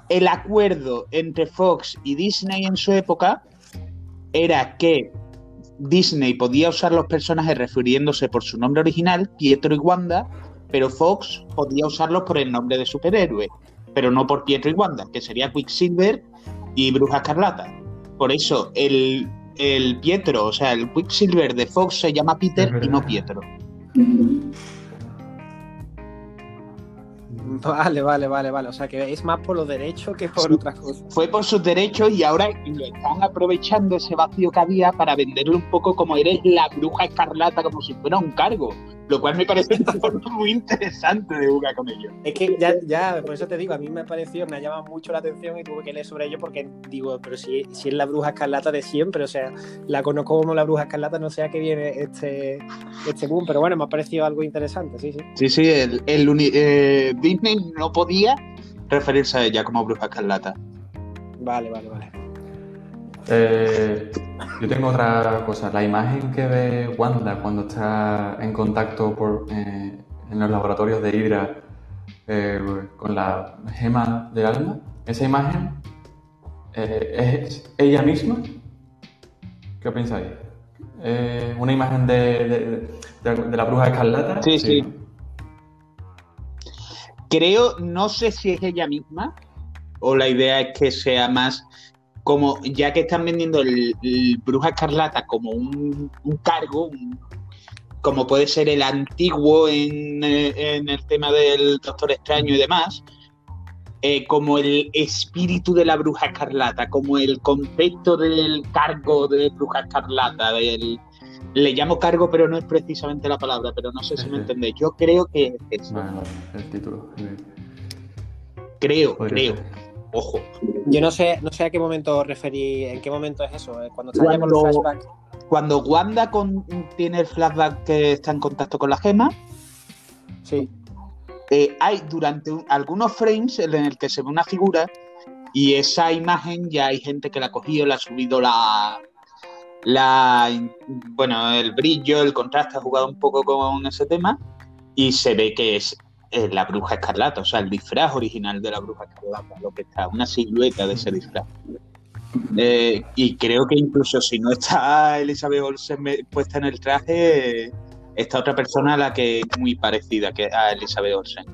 El acuerdo entre Fox y Disney en su época era que Disney podía usar los personajes refiriéndose por su nombre original, Pietro y Wanda, pero Fox podía usarlos por el nombre de superhéroe, pero no por Pietro y Wanda, que sería Quicksilver y Bruja Escarlata. Por eso el, el Pietro, o sea, el Quicksilver de Fox se llama Peter y no Pietro. [LAUGHS] Vale, vale, vale, vale. O sea que es más por los derechos que por otras cosas. Fue por sus derechos y ahora lo están aprovechando ese vacío que había para venderlo un poco como eres la bruja escarlata, como si fuera un cargo lo cual me parece una [LAUGHS] forma muy interesante de jugar con ellos. Es que ya, ya, por eso te digo, a mí me ha parecido, me ha llamado mucho la atención y tuve que leer sobre ello porque digo, pero si, si es la bruja escarlata de siempre, o sea, la conozco como la bruja escarlata, no sé a qué viene este, este boom, pero bueno, me ha parecido algo interesante, sí, sí. Sí, sí, el, el eh, Disney no podía referirse a ella como bruja escarlata. Vale, vale, vale. Eh, yo tengo otra cosa. La imagen que ve Wanda cuando está en contacto por, eh, en los laboratorios de Hydra eh, con la gema del alma, esa imagen es ella misma. ¿Qué pensáis? ¿Una imagen de, de, la bruja escarlata? Sí, sí. Creo, no sé si es ella misma o la idea es que sea más como ya que están vendiendo el, Bruja Escarlata como un, cargo, como puede ser el antiguo en, el tema del Doctor Extraño y demás, eh, como el espíritu de la Bruja Escarlata, como el concepto del cargo de Bruja Escarlata, del, le llamo cargo, pero no es precisamente la palabra, pero no sé si me entendéis. Yo creo que es eso. el título. Creo, creo. Ojo. Yo no sé, no sé a qué momento referí, en qué momento es eso, eh, cuando está cuando, los flashbacks. Cuando Wanda tiene el flashback que está en contacto con la gema. Sí. Eh, hay durante algunos frames en el que se ve una figura y esa imagen ya hay gente que la ha cogido, le ha subido la, la bueno, el brillo, el contraste, ha jugado un poco con ese tema y se ve que es la bruja escarlata, o sea, el disfraz original de la bruja escarlata, lo que está, una silueta de ese disfraz. Eh, y creo que incluso si no está Elizabeth Olsen puesta en el traje, está otra persona a la que es muy parecida a Elizabeth Olsen.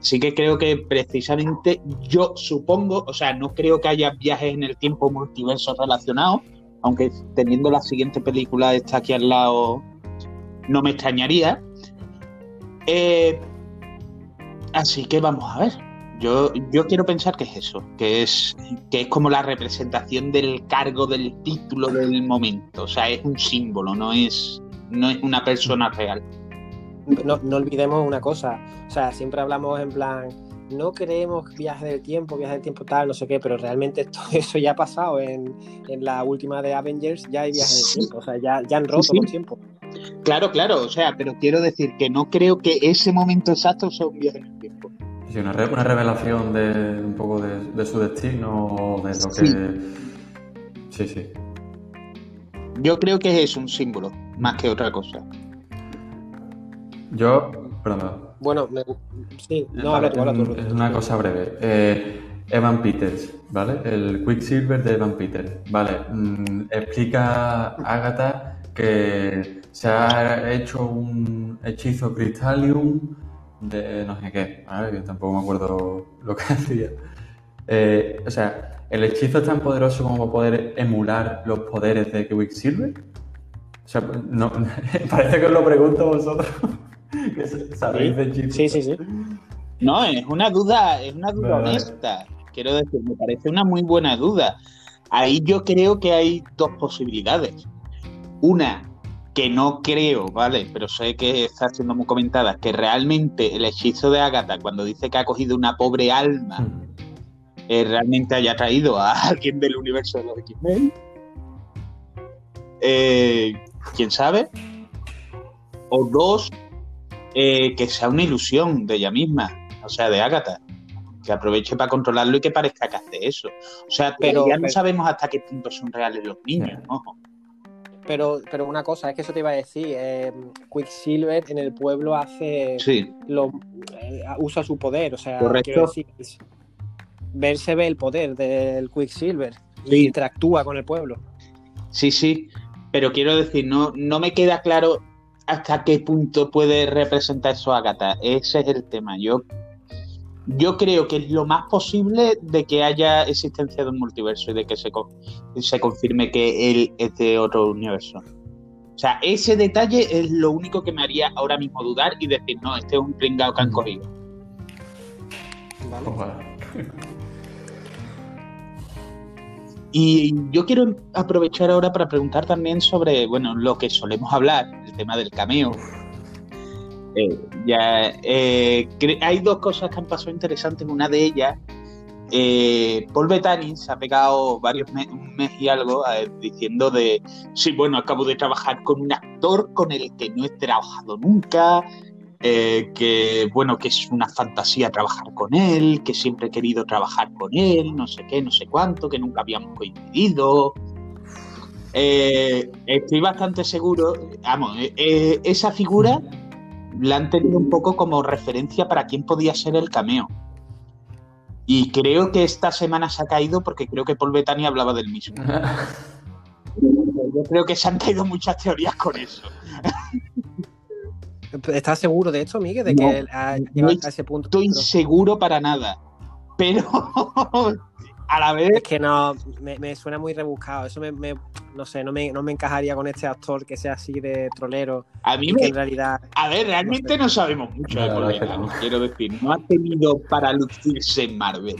Así que creo que precisamente yo supongo, o sea, no creo que haya viajes en el tiempo multiverso relacionados, aunque teniendo la siguiente película está aquí al lado, no me extrañaría. Eh, Así que vamos a ver. Yo, yo quiero pensar que es eso, que es, que es como la representación del cargo, del título del momento. O sea, es un símbolo, no es, no es una persona real. No, no olvidemos una cosa, o sea, siempre hablamos en plan, no queremos viaje del tiempo, viaje del tiempo tal, no sé qué, pero realmente [LAUGHS] todo eso ya ha pasado en, en la última de Avengers, ya hay viaje del tiempo, o sea, ya, ya han roto sí. los tiempos. Claro, claro, o sea, pero quiero decir que no creo que ese momento exacto sea un viaje una, re- una revelación de un poco de, de su destino, de lo Sí. que. Sí, sí. Yo creo que es un símbolo, más que otra cosa. Yo. Perdón. Bueno, me, sí, no, Vale, habla tú, habla. Es una cosa breve. Eh, Evan Peters, ¿vale? El Quicksilver de Evan Peters, ¿vale? Mm, explica Agatha que se ha hecho un hechizo Crystallium de no sé qué, ¿vale? Que tampoco me acuerdo lo que [LAUGHS] hacía. Eh, o sea, ¿el hechizo es tan poderoso como para poder emular los poderes de Quicksilver? O sea, no, [LAUGHS] parece que os lo pregunto a vosotros. [LAUGHS] que sabéis de hechizos. Sí, sí, sí. No, es una duda, es una duda vale. honesta. Quiero decir, me parece una muy buena duda. Ahí yo creo que hay dos posibilidades. Una, que no creo, ¿vale? Pero sé que está siendo muy comentada, que realmente el hechizo de Agatha, cuando dice que ha cogido una pobre alma, Mm. eh, realmente haya traído a [LAUGHS] alguien del universo de los X-Men. Eh, ¿Quién sabe? O dos, eh, que sea una ilusión de ella misma, o sea, de Agatha. Que aproveche para controlarlo y que parezca que hace eso. O sea, Pero- pero ya no pero- sabemos hasta qué punto son reales los niños, Ya. Pero, pero una cosa, es que eso te iba a decir, eh, Quicksilver en el pueblo hace Sí, lo, eh, usa su poder, o sea, Correcto. quiero decir, ver se ve el poder del Quicksilver y Sí. interactúa con el pueblo. sí, sí. Pero quiero decir, no, no me queda claro hasta qué punto puede representar eso Agatha. Ese es el tema. Yo, yo creo que es lo más posible de que haya existencia de un multiverso y de que se, co- se confirme que él es de otro universo. O sea, ese detalle es lo único que me haría ahora mismo dudar y decir, no, este es un pringao que han cogido. ¿vale? Y yo quiero aprovechar ahora para preguntar también sobre, bueno, lo que solemos hablar, el tema del cameo. Eh, eh, hay dos cosas que han pasado interesantes. Una de ellas, eh, Paul Bettany se ha pegado varios me- un mes y algo diciendo de, sí, bueno, acabo de trabajar con un actor con el que no he trabajado nunca, que bueno, que es una fantasía trabajar con él, que siempre he querido trabajar con él, no sé qué, no sé cuánto, que nunca habíamos coincidido. Estoy bastante seguro, vamos, esa figura la han tenido un poco como referencia para quién podía ser el cameo. Y creo que esta semana se ha caído porque creo que Paul Bettany hablaba del mismo. [LAUGHS] Yo creo que se han caído muchas teorías con eso. ¿Estás seguro de esto, Miguel? De No, que ha llegado a ese punto. Estoy Pero seguro para nada. Pero a la vez es que no, me, me suena muy rebuscado. Eso me, me- no sé, no me, no me encajaría con este actor que sea así de trolero a mí me, en realidad A ver, realmente no sabemos mucho de no. quiero decir, no ha tenido para lucirse en Marvel.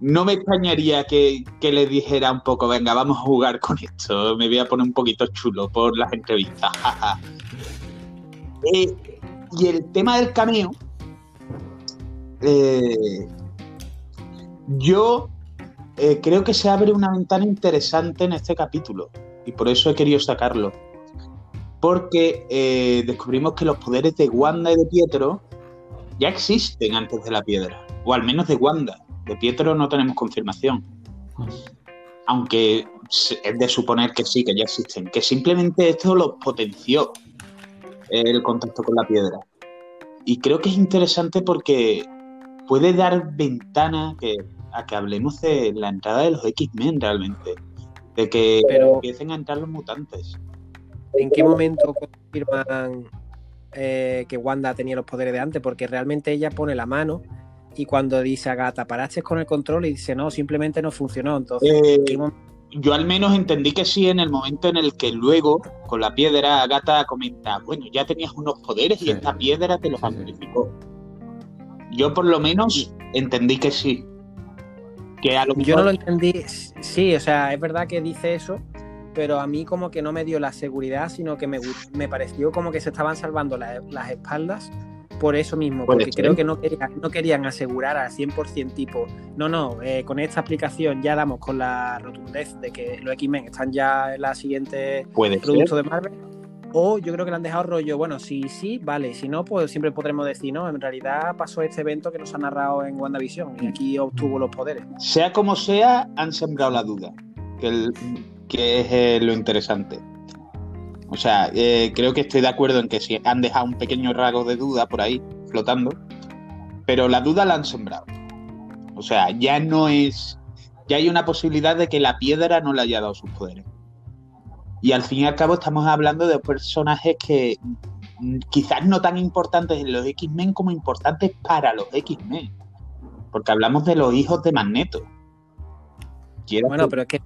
No me extrañaría que, que le dijera un poco, venga, vamos a jugar con esto, me voy a poner un poquito chulo por las entrevistas. jaja". Eh, y el tema del cameo, eh, yo eh, creo que se abre una ventana interesante en este capítulo y por eso he querido sacarlo porque eh, descubrimos que los poderes de Wanda y de Pietro ya existen antes de la piedra, o al menos de Wanda. De Pietro no tenemos confirmación, aunque es de suponer que sí, que ya existen, que simplemente esto los potenció el contacto con la piedra. Y creo que es interesante porque puede dar ventana que, a que hablemos de la entrada de los X-Men realmente, de que Pero- empiecen a entrar los mutantes. ¿En qué momento confirman eh, que Wanda tenía los poderes de antes? Porque realmente ella pone la mano y cuando dice a Gata, paraste con el control y dice, no, simplemente no funcionó. Entonces, Eh, ¿en qué momento? yo al menos entendí que sí en el momento en el que luego, con la piedra, Agatha comenta, bueno, ya tenías unos poderes y Sí. esta piedra te los Sí, sí. amplificó. Yo por lo menos entendí que sí. Que a lo yo no lo entendí. Sí, o sea, es verdad que dice eso, pero a mí como que no me dio la seguridad, sino que me, me pareció como que se estaban salvando las espaldas por eso mismo, porque creo que no querían, no querían asegurar al 100% tipo, no, no, eh, con esta explicación ya damos con la rotundez de que los X-Men están ya en la siguiente producto de Marvel. O yo creo que le han dejado rollo, bueno, si sí, vale, si no, pues siempre podremos decir, no, en realidad pasó este evento que nos ha narrado en WandaVision y aquí obtuvo los poderes. Sea como sea, han sembrado la duda, que, es eh, lo interesante. O sea, eh, creo que estoy de acuerdo en que si han dejado un pequeño rasgo de duda por ahí flotando, pero la duda la han sembrado. O sea, ya no es. Ya hay una posibilidad de que la piedra no le haya dado sus poderes. Y al fin y al cabo estamos hablando de personajes que mm, quizás no tan importantes en los X-Men como importantes para los X-Men. Porque hablamos de los hijos de Magneto. bueno, pero es que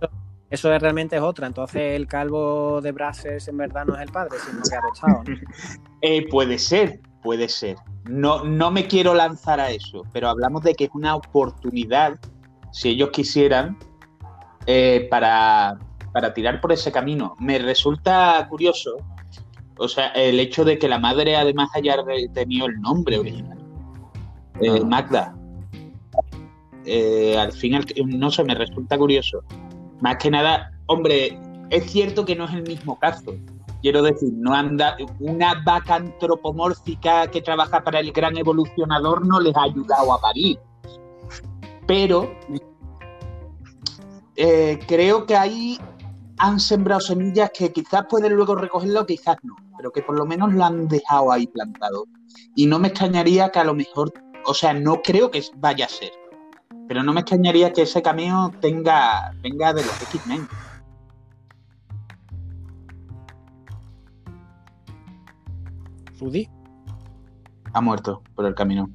eso realmente es otra. Entonces el calvo de Brazzers en verdad no es el padre, sino que ha adoptado. [LAUGHS] eh, puede ser, puede ser. No, no me quiero lanzar a eso, pero hablamos de que es una oportunidad, si ellos quisieran, eh, para, para tirar por ese camino. Me resulta curioso, o sea, el hecho de que la madre además haya tenido el nombre original. Eh, ah. Magda. Eh, al final, no sé, me resulta curioso. Más que nada, hombre, es cierto que no es el mismo caso. Quiero decir, no anda una vaca antropomórfica que trabaja para el gran evolucionador no les ha ayudado a parir. Pero eh, creo que ahí han sembrado semillas que quizás pueden luego recogerlo, quizás no, pero que por lo menos lo han dejado ahí plantado. Y no me extrañaría que a lo mejor, o sea, no creo que vaya a ser, pero no me extrañaría que ese cameo tenga, venga de los X-Men. Rudy. Ha muerto por el camino.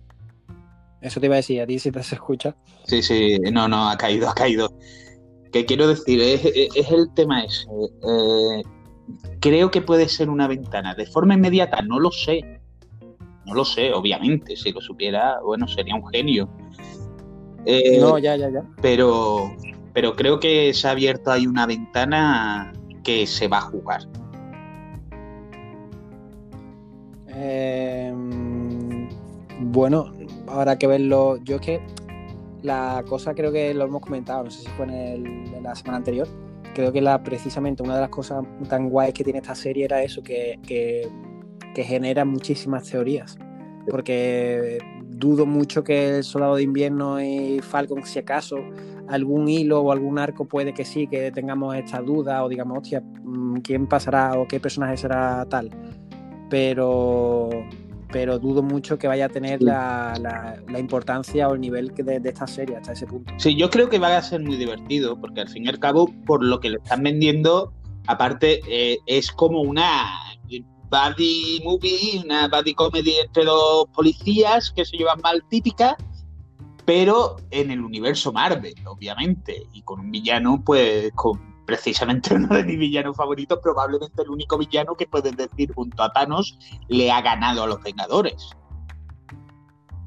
Eso te iba a decir, a ti si te se escucha. Sí, sí, no, no, ha caído, ha caído. ¿Qué quiero decir? Es, el tema ese. Eh, creo que puede ser una ventana. De forma inmediata, no lo sé. No lo sé, obviamente. Si lo supiera, bueno, sería un genio. Eh, no, ya, ya, ya. Pero, pero creo que se ha abierto ahí una ventana que se va a jugar. Em, bueno, habrá que verlo. Yo es que la cosa creo que lo hemos comentado, no sé si fue en, la semana anterior. Creo que la, precisamente una de las cosas tan guays que tiene esta serie era eso, que, que, genera muchísimas teorías. Porque dudo mucho que el Soldado de Invierno y Falcon, si acaso, algún hilo o algún arco puede que sí, que tengamos esta duda o digamos, hostia, mm, ¿quién pasará o qué personaje será tal? Pero, pero dudo mucho que vaya a tener la, importancia o el nivel de, de, esta serie hasta ese punto. Sí, yo creo que va a ser muy divertido, porque al fin y al cabo, por lo que le están vendiendo, aparte, eh, es como una buddy movie, una buddy comedy entre dos policías que se llevan mal típica, pero en el universo Marvel, obviamente, y con un villano, pues, con precisamente uno de mis villanos favoritos, probablemente el único villano que puedes decir junto a Thanos le ha ganado a los Vengadores.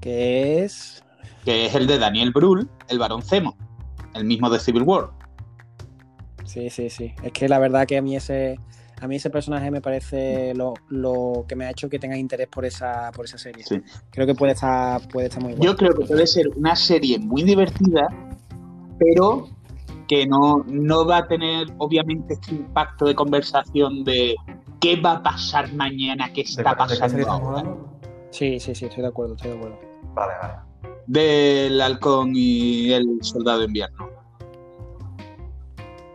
Que es. Que es el de Daniel Brühl, el Barón Zemo, el mismo de Civil War. Sí, sí, sí. Es que la verdad que a mí ese a mí ese personaje me parece lo, que me ha hecho que tenga interés por esa, por esa serie. Creo que puede estar, puede estar muy Yo creo que puede ser una serie muy divertida, pero que no, no va a tener obviamente este impacto de conversación de qué va a pasar mañana, qué está pasando ahora. Sí, sí, sí, estoy de acuerdo, estoy de acuerdo. Vale, vale. Del halcón y el soldado de invierno.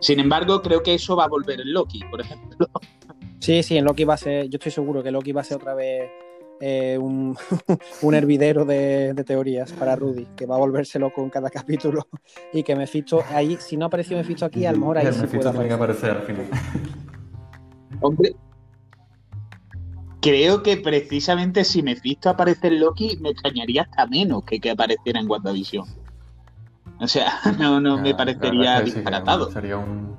Sin embargo, creo que eso va a volver en Loki, por ejemplo. Sí, sí, en Loki va a ser, yo estoy seguro que Loki va a ser otra vez eh, un, [LAUGHS] hervidero de, teorías para Rudy, que va a volverse loco en cada capítulo y que Mephisto, ahí, si no apareció Mephisto aquí, a lo mejor ahí sí puede aparecer. aparecer al final. Hombre, creo que precisamente si Mephisto aparece en Loki, me extrañaría hasta menos que que apareciera en WandaVision. O sea, [LAUGHS] no, no me parecería disparatado. sería un,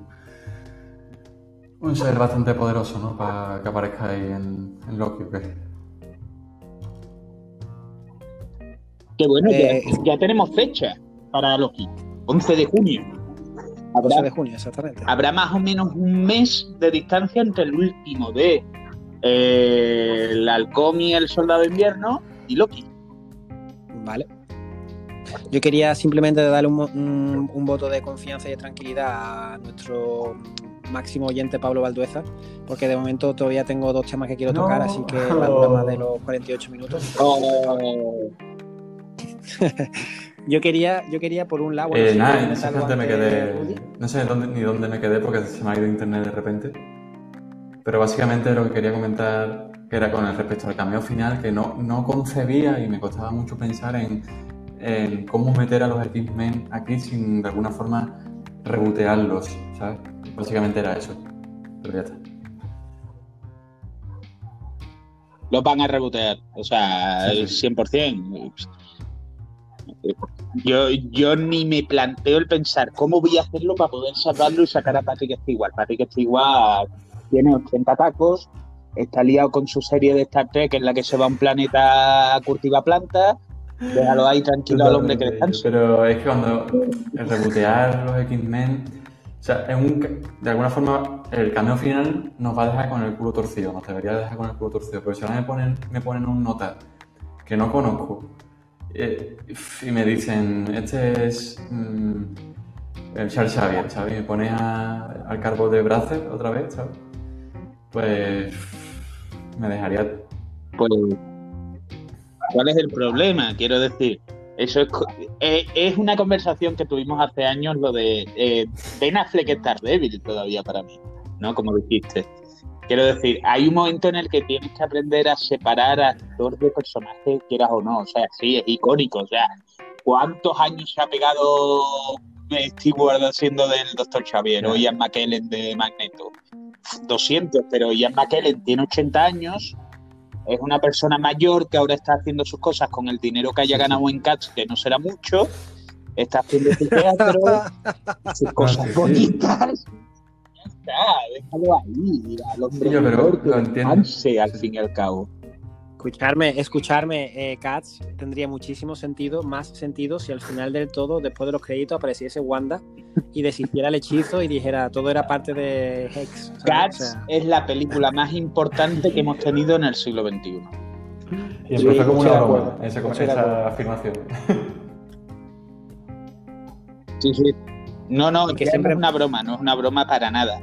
un ser bastante poderoso, ¿no? Para que aparezca ahí en, Loki, ¿ok? Qué bueno, ya, eh, tenemos fecha para Loki. 11 de junio. 12 de junio, exactamente. Habrá más o menos un mes de distancia entre el último de eh, el halcón y el soldado de invierno y Loki. Vale. Yo quería simplemente darle un, un- un voto de confianza y de tranquilidad a nuestro máximo oyente Pablo Valdueza, porque de momento todavía tengo dos temas que quiero No. tocar, así que [LAUGHS] va a durar más de los 48 minutos. Oh, [LAUGHS] Yo quería, yo quería por un lado. bueno, Eh, si nada, en me quedé. No sé dónde, ni dónde me quedé porque se me ha ido internet de repente. Pero básicamente lo que quería comentar era con el respecto al cameo final, que no, no concebía y me costaba mucho pensar en, en cómo meter a los X-Men aquí sin de alguna forma rebotearlos, ¿sabes? Básicamente era eso. Pero ya está. los van a rebotear, o sea, Sí, el sí. 100%. Yo, yo ni me planteo el pensar cómo voy a hacerlo para poder salvarlo y sacar a Patrick Stewart. Patrick Stewart tiene 80 tacos, está liado con su serie de Star Trek en la que se va a un planeta a cultivar plantas. Déjalo ahí tranquilo al hombre que descanse. Pero es que cuando el rebotear los X-Men, o sea, es un, de alguna forma el cameo final nos va a dejar con el culo torcido, nos debería dejar con el culo torcido, pero si ahora me ponen, me ponen un nota que no conozco eh, y me dicen, este es mm, el Charles Xavier, ¿sabes? Me pones a- al cargo de Bracer otra vez, ¿sabes? Pues me dejaría Pues, ¿cuál es el problema? Quiero decir, eso es, eh, es una conversación que tuvimos hace años, lo de eh, Ben Affleck débil todavía para mí, ¿no? Como dijiste. Quiero decir, hay un momento en el que tienes que aprender a separar actor de personaje, quieras o no. O sea, sí, es icónico. O sea, ¿cuántos años se ha pegado Stewart haciendo del Dr. Xavier o Ian McKellen de Magneto? 200, pero Ian McKellen tiene 80 años, es una persona mayor que ahora está haciendo sus cosas con el dinero que haya ganado en Cats, que no será mucho, está haciendo su teatro, [LAUGHS] sus cosas bonitas. Está, déjalo ahí, al hombre Sí, yo, pero que lo entiendo. descanse, al fin y al cabo. Escucharme, escucharme, eh, Cats, tendría muchísimo sentido, más sentido si al final del todo, después de los créditos, apareciese Wanda y deshiciera el hechizo y dijera todo era parte de Hex. ¿sabes? Cats O sea, es la película más importante que hemos tenido en el siglo XXI. Y Sí, empezó como una broma, acuerdo, esa, esa afirmación. Sí, sí. No, no, que siempre- es una broma, no es una broma para nada.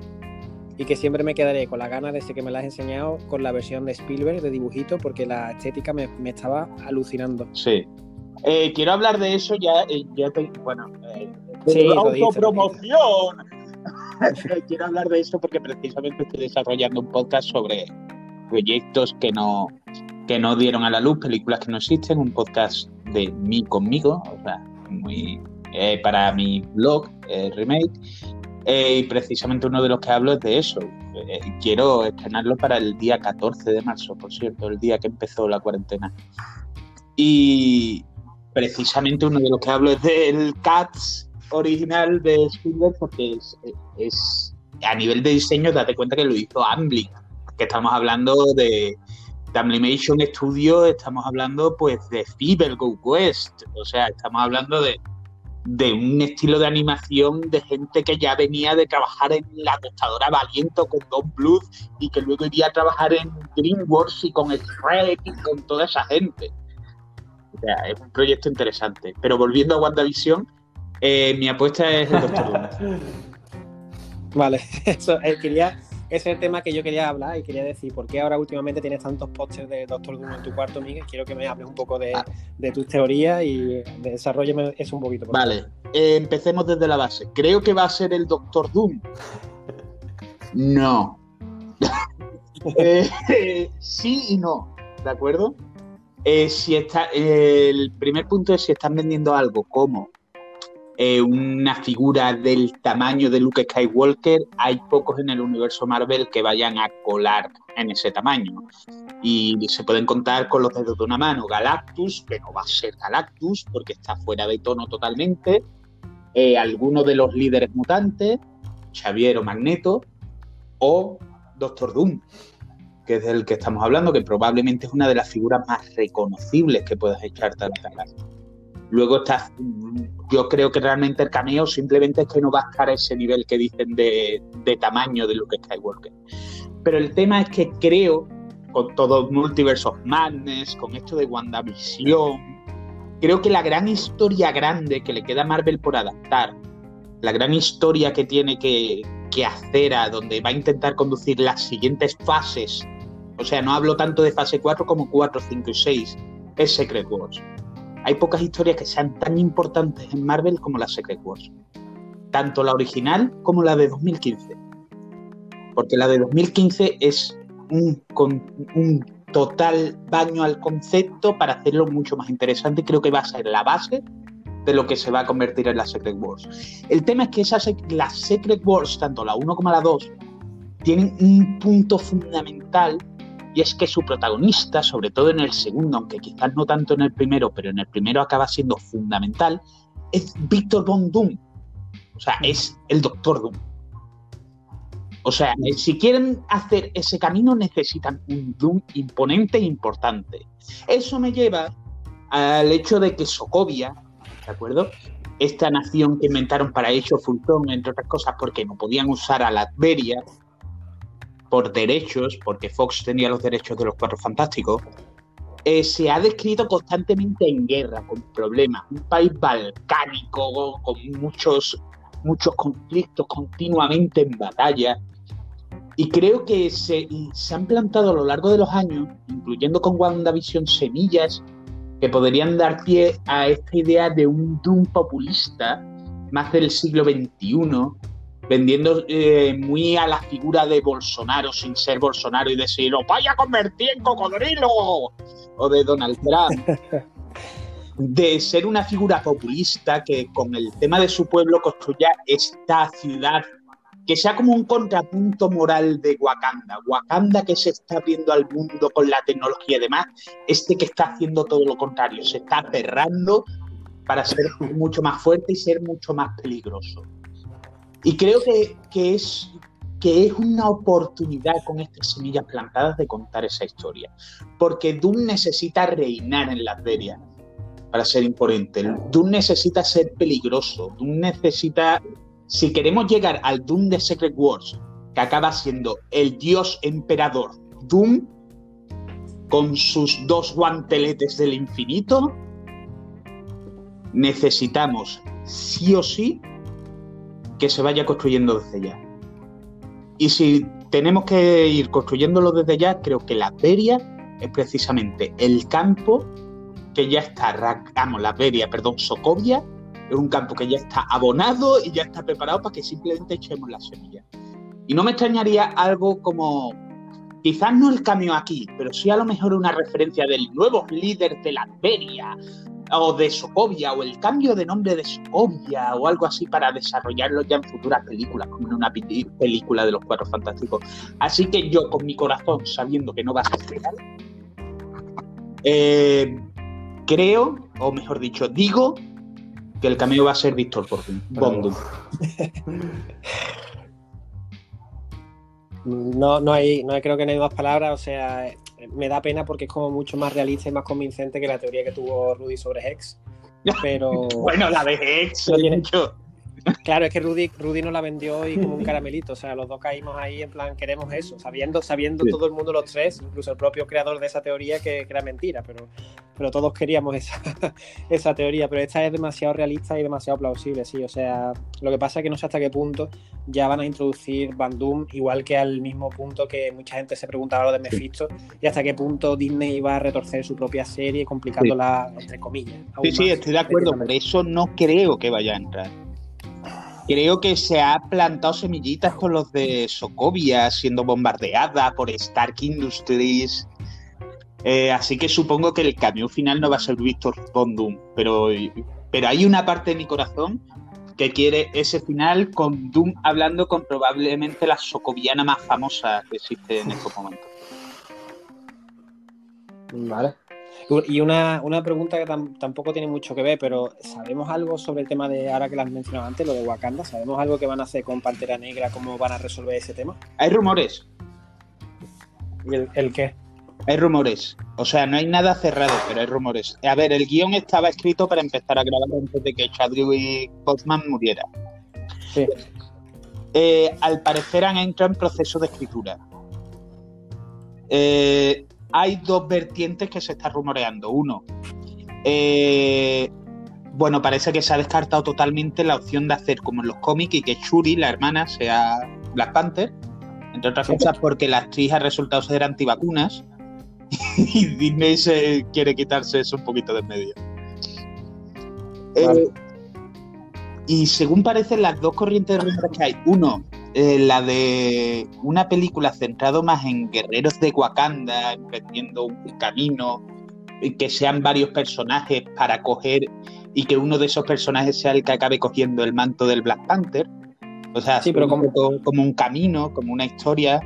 Y que siempre me quedaré con la ganas desde que me la has enseñado con la versión de Spielberg de dibujito porque la estética me, me estaba alucinando. Sí. Eh, quiero hablar de eso ya, eh, ya te- bueno, eh, Sí, autopromoción. [LAUGHS] quiero hablar de eso porque precisamente estoy desarrollando un podcast sobre proyectos que no que no dieron a la luz, películas que no existen, un podcast de mí conmigo, o sea, muy eh, para mi blog eh, remake. Eh, y precisamente uno de los que hablo es de eso. Eh, quiero estrenarlo para el día 14 de marzo, por cierto, el día que empezó la cuarentena. Y precisamente uno de los que hablo es del Cats original de Spielberg, porque es, es- a nivel de diseño, date cuenta que lo hizo Amblin, que estamos hablando de, de Animation Studio, estamos hablando pues de Feeble Go West, o sea, estamos hablando de, de un estilo de animación de gente que ya venía de trabajar en la tostadora Valiento con Don Bluth y que luego iría a trabajar en DreamWorks y con Shrek y con toda esa gente. O sea, es un proyecto interesante. Pero volviendo a WandaVision, eh, mi apuesta es el Doctor Doom. [LAUGHS] Vale, [LAUGHS] eso eh, quería, ese es el tema que yo quería hablar y quería decir, ¿por qué ahora últimamente tienes tantos pósters de Doctor Doom en tu cuarto, Miguel? Quiero que me hables un poco de, de tus teorías y desarrolleme eso un poquito. por Vale, eh, empecemos desde la base. Creo que va a ser el Doctor Doom. No. [LAUGHS] Eh, sí y no, ¿de acuerdo? Eh, si está, el primer punto es si están vendiendo algo como eh, una figura del tamaño de Luke Skywalker, hay pocos en el universo Marvel que vayan a colar en ese tamaño. Y se pueden contar con los dedos de una mano. Galactus, que no va a ser Galactus porque está fuera de tono totalmente. Eh, alguno de los líderes mutantes, Xavier o Magneto, o Doctor Doom, que es del que estamos hablando, que probablemente es una de las figuras más reconocibles que puedas echarte a la. Luego está, yo creo que realmente el cameo simplemente es que no va a estar a ese nivel que dicen de, de tamaño de Luke Skywalker. Pero el tema es que creo, con todo Multiverse of Madness, con esto de WandaVision, creo que la gran historia grande que le queda a Marvel por adaptar, la gran historia que tiene que, que hacer a donde va a intentar conducir las siguientes fases, o sea, no hablo tanto de fase 4 como 4, 5 y 6, es Secret Wars. Hay pocas historias que sean tan importantes en Marvel como la Secret Wars. Tanto la original como la de 2015 porque la de 2015 es un, total baño al concepto para hacerlo mucho más interesante. Creo que va a ser la base de lo que se va a convertir en la Secret Wars. El tema es que esas, las Secret Wars, tanto la 1 como la 2, tienen un punto fundamental y es que su protagonista, sobre todo en el segundo, aunque quizás no tanto en el primero, pero en el primero acaba siendo fundamental, es Victor Von Doom. O sea, es el Doctor Doom. O sea, si quieren hacer ese camino necesitan un Doom imponente e importante. Eso me lleva al hecho de que Sokovia, ¿de acuerdo? Esta nación que inventaron para hecho Fulton, entre otras cosas, porque no podían usar a la Adveria por derechos, porque Fox tenía los derechos de los Cuatro Fantásticos, eh, se ha descrito constantemente en guerra, con problemas. Un país balcánico, con muchos, muchos conflictos continuamente en batalla. Y creo que se, se, han plantado a lo largo de los años, incluyendo con WandaVision, semillas que podrían dar pie a esta idea de un Doom populista más del siglo XXI, vendiendo eh, muy a la figura de Bolsonaro sin ser Bolsonaro y decir, ¡os vaya a convertir en cocodrilo! O de Donald Trump. [LAUGHS] de ser una figura populista que con el tema de su pueblo construya esta ciudad que sea como un contrapunto moral de Wakanda. Wakanda que se está abriendo al mundo con la tecnología y demás, este que está haciendo todo lo contrario, se está cerrando para ser mucho más fuerte y ser mucho más peligroso. Y creo que, que, es, que es una oportunidad con estas semillas plantadas de contar esa historia. Porque Doom necesita reinar en las ferias para ser imponente. Doom necesita ser peligroso. Doom necesita si queremos llegar al Doom de Secret Wars, que acaba siendo el dios emperador Doom, con sus dos guanteletes del infinito, necesitamos sí o sí que se vaya construyendo desde ya. Y si tenemos que ir construyéndolo desde ya, creo que la feria es precisamente el campo que ya está, vamos, la feria, perdón, Sokovia, es un campo que ya está abonado y ya está preparado para que simplemente echemos la semilla. Y no me extrañaría algo como, quizás no el cambio aquí, pero sí a lo mejor una referencia del nuevo líder de la feria o de Sokovia o el cambio de nombre de Sokovia o algo así para desarrollarlo ya en futuras películas, como en una película de los Cuatro Fantásticos. Así que yo con mi corazón, sabiendo que no va a ser real, eh, creo, o mejor dicho, digo que el cameo va a ser Víctor Bondo. [LAUGHS] No, no hay, no creo que no hay más palabras, o sea, me da pena porque es como mucho más realista y más convincente que la teoría que tuvo Rudy sobre Hex. Pero. [LAUGHS] bueno, la de Hex, tiene, hecho. Claro, es que Rudy, Rudy nos la vendió y como un caramelito. O sea, los dos caímos ahí en plan, queremos eso, sabiendo, sabiendo todo el mundo los tres, incluso el propio creador de esa teoría que, era mentira, pero, pero todos queríamos esa, [LAUGHS] esa teoría. Pero esta es demasiado realista y demasiado plausible, sí. O sea, lo que pasa es que no sé hasta qué punto ya van a introducir Van Doom, igual que al mismo punto que mucha gente se preguntaba lo de Mephisto, y hasta qué punto Disney iba a retorcer su propia serie, complicándola, entre comillas. Sí, sí, estoy de acuerdo, por eso no creo que vaya a entrar Creo que se ha plantado semillitas con los de Sokovia siendo bombardeada por Stark Industries. Eh, así que supongo que el cambio final no va a ser Víctor Von Doom, pero, pero hay una parte de mi corazón que quiere ese final con Doom hablando con probablemente la socoviana más famosa que existe en estos momentos. Vale. Y una, pregunta que tampoco tiene mucho que ver, pero ¿sabemos algo sobre el tema de, ahora que lo has mencionado antes, lo de Wakanda? ¿Sabemos algo que van a hacer con Pantera Negra? ¿Cómo van a resolver ese tema? Hay rumores. ¿Y el, qué? Hay rumores. O sea, no hay nada cerrado, pero hay rumores. A ver, el guion estaba escrito para empezar a grabar antes de que Chadwick Boseman muriera. Sí. Eh, al parecer han entrado en proceso de escritura. Eh, hay dos vertientes que se están rumoreando. Uno, eh, bueno, parece que se ha descartado totalmente la opción de hacer como en los cómics y que Shuri, la hermana, sea Black Panther. Entre otras cosas porque la actriz ha resultado ser antivacunas [LAUGHS] y Disney se quiere quitarse eso un poquito de en medio. Vale. Eh, y según parecen las dos corrientes de rumores que hay, uno, eh, la de una película centrado más en guerreros de Wakanda, emprendiendo un camino, y que sean varios personajes para coger y que uno de esos personajes sea el que acabe cogiendo el manto del Black Panther. O sea, Sí, pero como- como un camino, como una historia.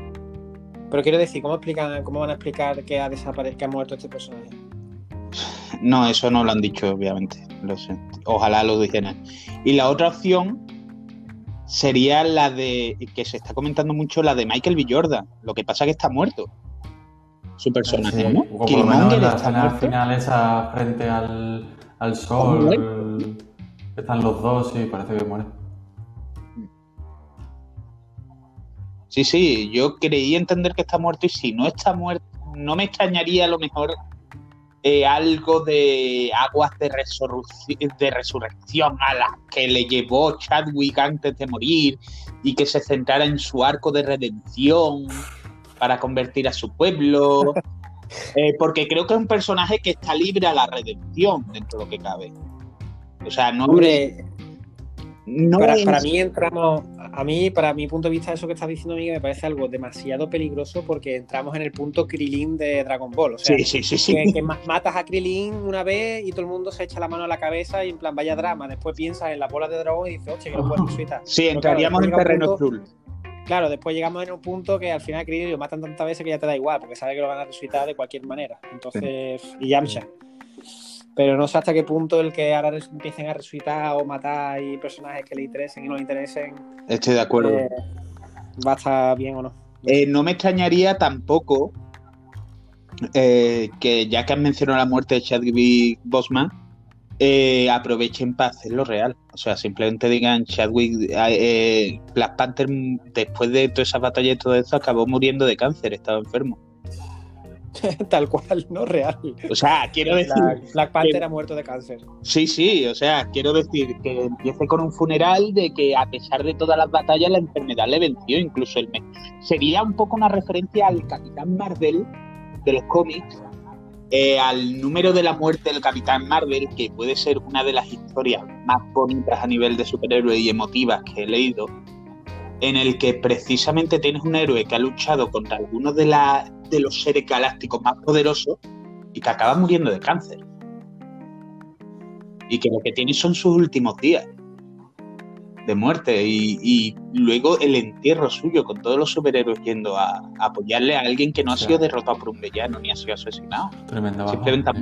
Pero quiero decir, ¿cómo explican, cómo van a explicar que ha desaparecido, que ha muerto este personaje? No, eso no lo han dicho, obviamente. Lo sé. Ojalá lo dijeran. Y la otra opción sería la de que se está comentando mucho, la de Michael B. Jordan. Lo que pasa es que está muerto. Su personaje, Sí, ¿no? o por lo menos en la escena final esa frente al, al sol. Están los dos y parece que muere. Sí, sí, yo creí entender que está muerto y si no está muerto, no me extrañaría a lo mejor eh, algo de aguas de resurrección a las que le llevó Chadwick antes de morir y que se centrara en su arco de redención para convertir a su pueblo. [LAUGHS] Eh, porque creo que es un personaje que está libre a la redención dentro de lo que cabe. O sea, no, Hombre, no para, para mí entramos, a mí, para mi punto de vista, eso que estás diciendo, Miguel, me parece algo demasiado peligroso porque entramos en el punto Krilin de Dragon Ball. O sea, Sí, sí, sí, que, que ma- matas a Krilin una vez y todo el mundo se echa la mano a la cabeza y en plan, vaya drama. Después piensas en la bola de dragón y dices, oye, que no puedes [LAUGHS] resucitar. Sí, Pero claro, entraríamos en terreno punto-. Claro, después llegamos en un punto que al final Krilin lo matan tantas veces que ya te da igual, porque sabe que lo van a resucitar de cualquier manera. Entonces, y Yamcha. Pero no sé hasta qué punto el que ahora empiecen a resucitar o matar y personajes que le interesen y no le interesen Estoy de acuerdo. eh, va a estar bien o no. Eh, no me extrañaría tampoco eh, que, ya que han mencionado la muerte de Chadwick Boseman, eh, aprovechen para hacerlo real. O sea, simplemente digan Chadwick, Black Panther, después de toda esa batalla y todo eso, acabó muriendo de cáncer, estaba enfermo. [LAUGHS] Tal cual, no real. O sea, quiero decir, Black, Black Panther ha muerto de cáncer. sí, sí, o sea, quiero decir que empiece con un funeral de que a pesar de todas las batallas la enfermedad le venció, incluso el mes. Sería un poco una referencia al Capitán Marvel de los cómics, eh, al número de la muerte del Capitán Marvel, que puede ser una de las historias más bonitas a nivel de superhéroe y emotivas que he leído, en el que precisamente tienes un héroe que ha luchado contra algunos de, la- de los seres galácticos más poderosos y que acaba muriendo de cáncer. Y que lo que tiene son sus últimos días de muerte y, y luego el entierro suyo con todos los superhéroes yendo a, a apoyarle a alguien que no ha sido derrotado por un villano ni ha sido asesinado. Tremenda. Simplemente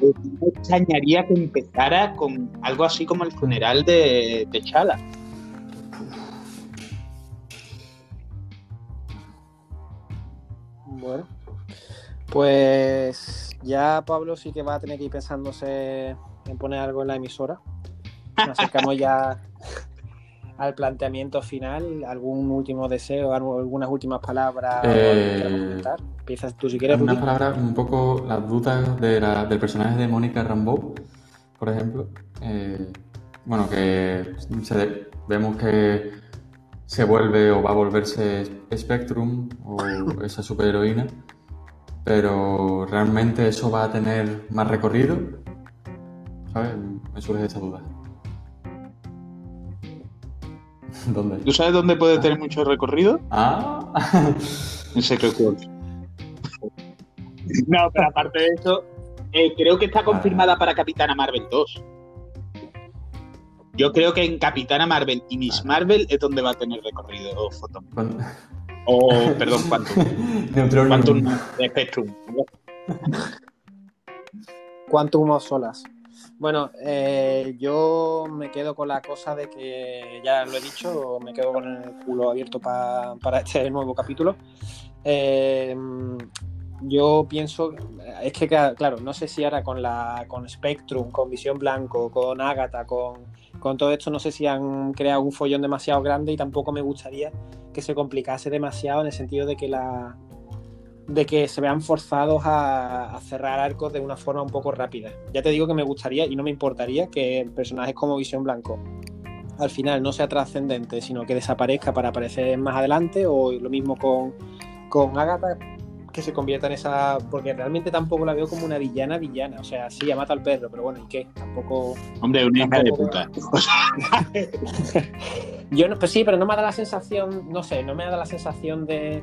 Me extrañaría que empezara con algo así como el funeral de, de Chala. Pues ya Pablo sí que va a tener que ir pensándose en poner algo en la emisora. Nos acercamos ya [LAUGHS] al planteamiento final. ¿Algún último deseo, algunas últimas palabras? que Eh, quieras comentar? Empiezas tú si quieres. Una Rubí. palabra, un poco las dudas de la- del personaje de Mónica Rambeau, por ejemplo. Eh, bueno, que se vemos que se vuelve o va a volverse Spectrum o [LAUGHS] esa superheroína, pero realmente eso va a tener más recorrido. ¿Sabes? Me surge esa duda. [LAUGHS] ¿Dónde? ¿Tú sabes dónde puede tener mucho recorrido? Ah, [LAUGHS] En Secret Wars. No, pero aparte de eso, eh, creo que está confirmada para Capitana Marvel 2. Yo creo que en Capitana Marvel y Miss Marvel es donde va a tener recorrido Photon. O, perdón, Quantum. [LAUGHS] Neutronium. Quantum Spectrum. Quantum of Solas. Bueno, eh, yo me quedo con la cosa de que, ya lo he dicho, me quedo con el culo abierto pa- para este [LAUGHS] nuevo capítulo. Eh, yo pienso, es que claro, no sé si ahora con la con Spectrum, con Visión Blanco, con Agatha, con, con todo esto, no sé si han creado un follón demasiado grande y tampoco me gustaría que se complicase demasiado en el sentido de que la de que se vean forzados a, a cerrar arcos de una forma un poco rápida. Ya te digo que me gustaría y no me importaría que personajes como Visión Blanco al final no sea trascendente, sino que desaparezca para aparecer más adelante, o lo mismo con, con Agatha, que se convierta en esa. Porque realmente tampoco la veo como una villana villana. O sea, sí, ha matado al perro, pero bueno, ¿y qué? Tampoco. Hombre, una hija de puta. [LAUGHS] Yo no, pues sí, pero no me ha dado la sensación, no sé, no me ha dado la sensación de.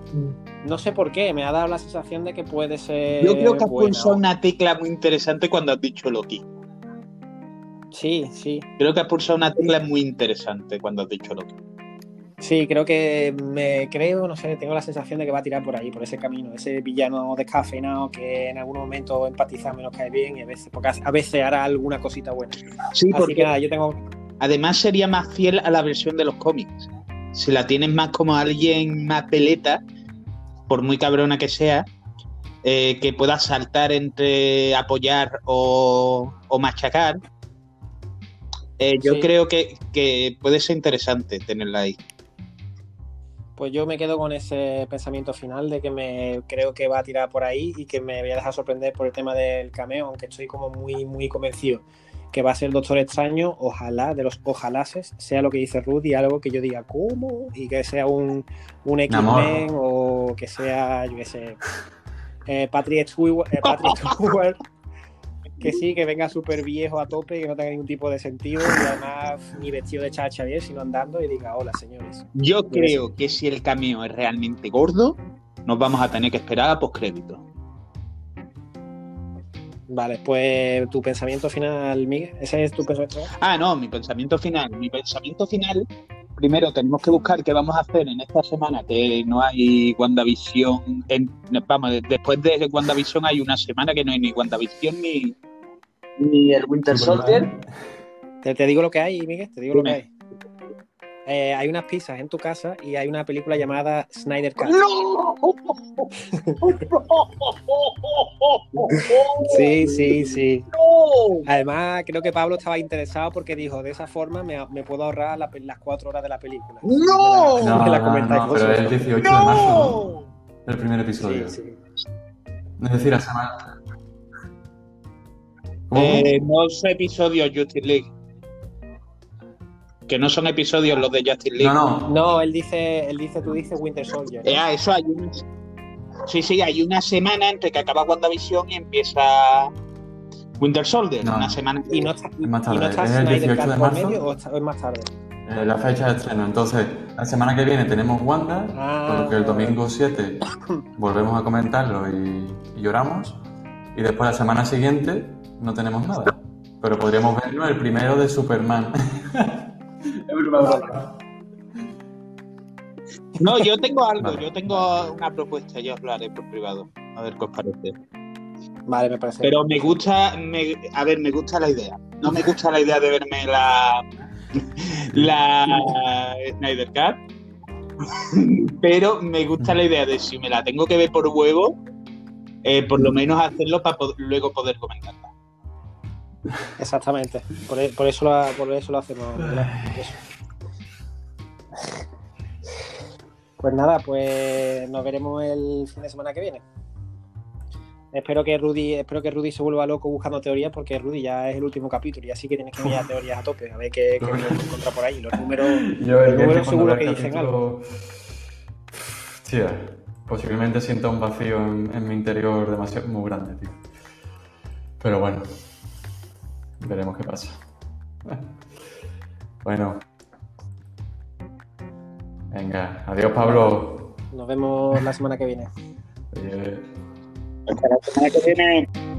No sé por qué, me ha dado la sensación de que puede ser. yo creo que has pulsado una tecla muy interesante cuando has dicho Loki. Sí, sí. Creo que has pulsado una tecla muy interesante cuando has dicho Loki. Sí, creo que me creo, no sé, tengo la sensación de que va a tirar por ahí, por ese camino, ese villano descafeinado que en algún momento empatizamos y nos cae bien y a veces, porque a veces hará alguna cosita buena. Sí, Así porque que nada, yo tengo. Además sería más fiel a la versión de los cómics. Si la tienes más como alguien más peleta, por muy cabrona que sea, eh, que pueda saltar entre apoyar o, o machacar, eh, yo Sí. creo que, que puede ser interesante tenerla ahí. Pues yo me quedo con ese pensamiento final de que me creo que va a tirar por ahí y que me voy a dejar sorprender por el tema del cameo, aunque estoy como muy, muy convencido que va a ser el Doctor Extraño, ojalá, de los ojalases, sea lo que dice Rudy, algo que yo diga, ¿cómo? Y que sea un, un X-Men o que sea, yo qué sé, eh, Patrick Stewart, eh, Patrick [LAUGHS] Stewart, que sí, que venga súper viejo a tope, que no tenga ningún tipo de sentido y además ni vestido de chacha bien, sino andando y diga, hola señores. Yo creo que si el cameo es realmente gordo, nos vamos a tener que esperar a postcrédito. Vale, pues tu pensamiento final, Miguel, ese es tu pensamiento. final? Ah, no, mi pensamiento final. Mi pensamiento final, primero tenemos que buscar qué vamos a hacer en esta semana que no hay WandaVision. En, vamos, de- después de WandaVision hay una semana que no hay ni WandaVision ni, ni el Winter Soldier. Te, te digo lo que hay, Miguel, te digo lo que hay. Eh, hay unas pizzas en tu casa y hay una película llamada Snyder Cut. ¡No! [LAUGHS] Sí, sí, sí. ¡No! Además, creo que Pablo estaba interesado porque dijo, de esa forma me, me puedo ahorrar la las cuatro horas de la película. ¡No! La- No, la no, comentáis no, pero es el vosotros. 18 de marzo. El primer episodio. sí. Es decir, la semana. ¿Cómo? Eh, no son episodios Justice League. Que no son episodios los de Justice League. no, no. No, él dice, él dice, tú dices Winter Soldier. Eh, ah, eso hay una... Sí, sí, hay una semana entre que acaba WandaVision y empieza Winter Soldier. No. Una semana. Y no está, Es más y tarde, no está es el Snyder 18 Cut de marzo. medio o, está- o es más tarde. Eh, la fecha de estreno. Entonces, la semana que viene tenemos Wanda, Ah. con lo que el domingo 7 volvemos a comentarlo y, y lloramos. Y después la semana siguiente no tenemos nada. Pero podríamos verlo el primero de Superman. [LAUGHS] Es broma. No, yo tengo algo, Vale. yo tengo una propuesta, ya os lo haré por privado. A ver qué os parece. Vale, me parece. Pero me gusta, me- a ver, me gusta la idea. No me gusta la idea de verme la, la Snyder Cut. Pero me gusta la idea de si me la tengo que ver por huevo, eh, por lo menos hacerlo para luego poder comentarla. Exactamente. Por, e- por eso, lo, por eso lo hacemos. eso. Pues nada, pues nos veremos el fin de semana que viene. Espero que Rudy, espero que Rudy se vuelva loco buscando teorías, porque Rudy ya es el último capítulo y así que tienes que mirar teorías a tope, a ver qué, qué encontrar por ahí. Los números, [LAUGHS] Yo los números seguro que el dicen capítulo- algo. Hostia, posiblemente sienta un vacío en, en mi interior demasiado muy grande, tío. Pero bueno, veremos qué pasa. Bueno. Venga, adiós Pablo. Nos vemos la semana que viene. Oye, Hasta la semana que viene.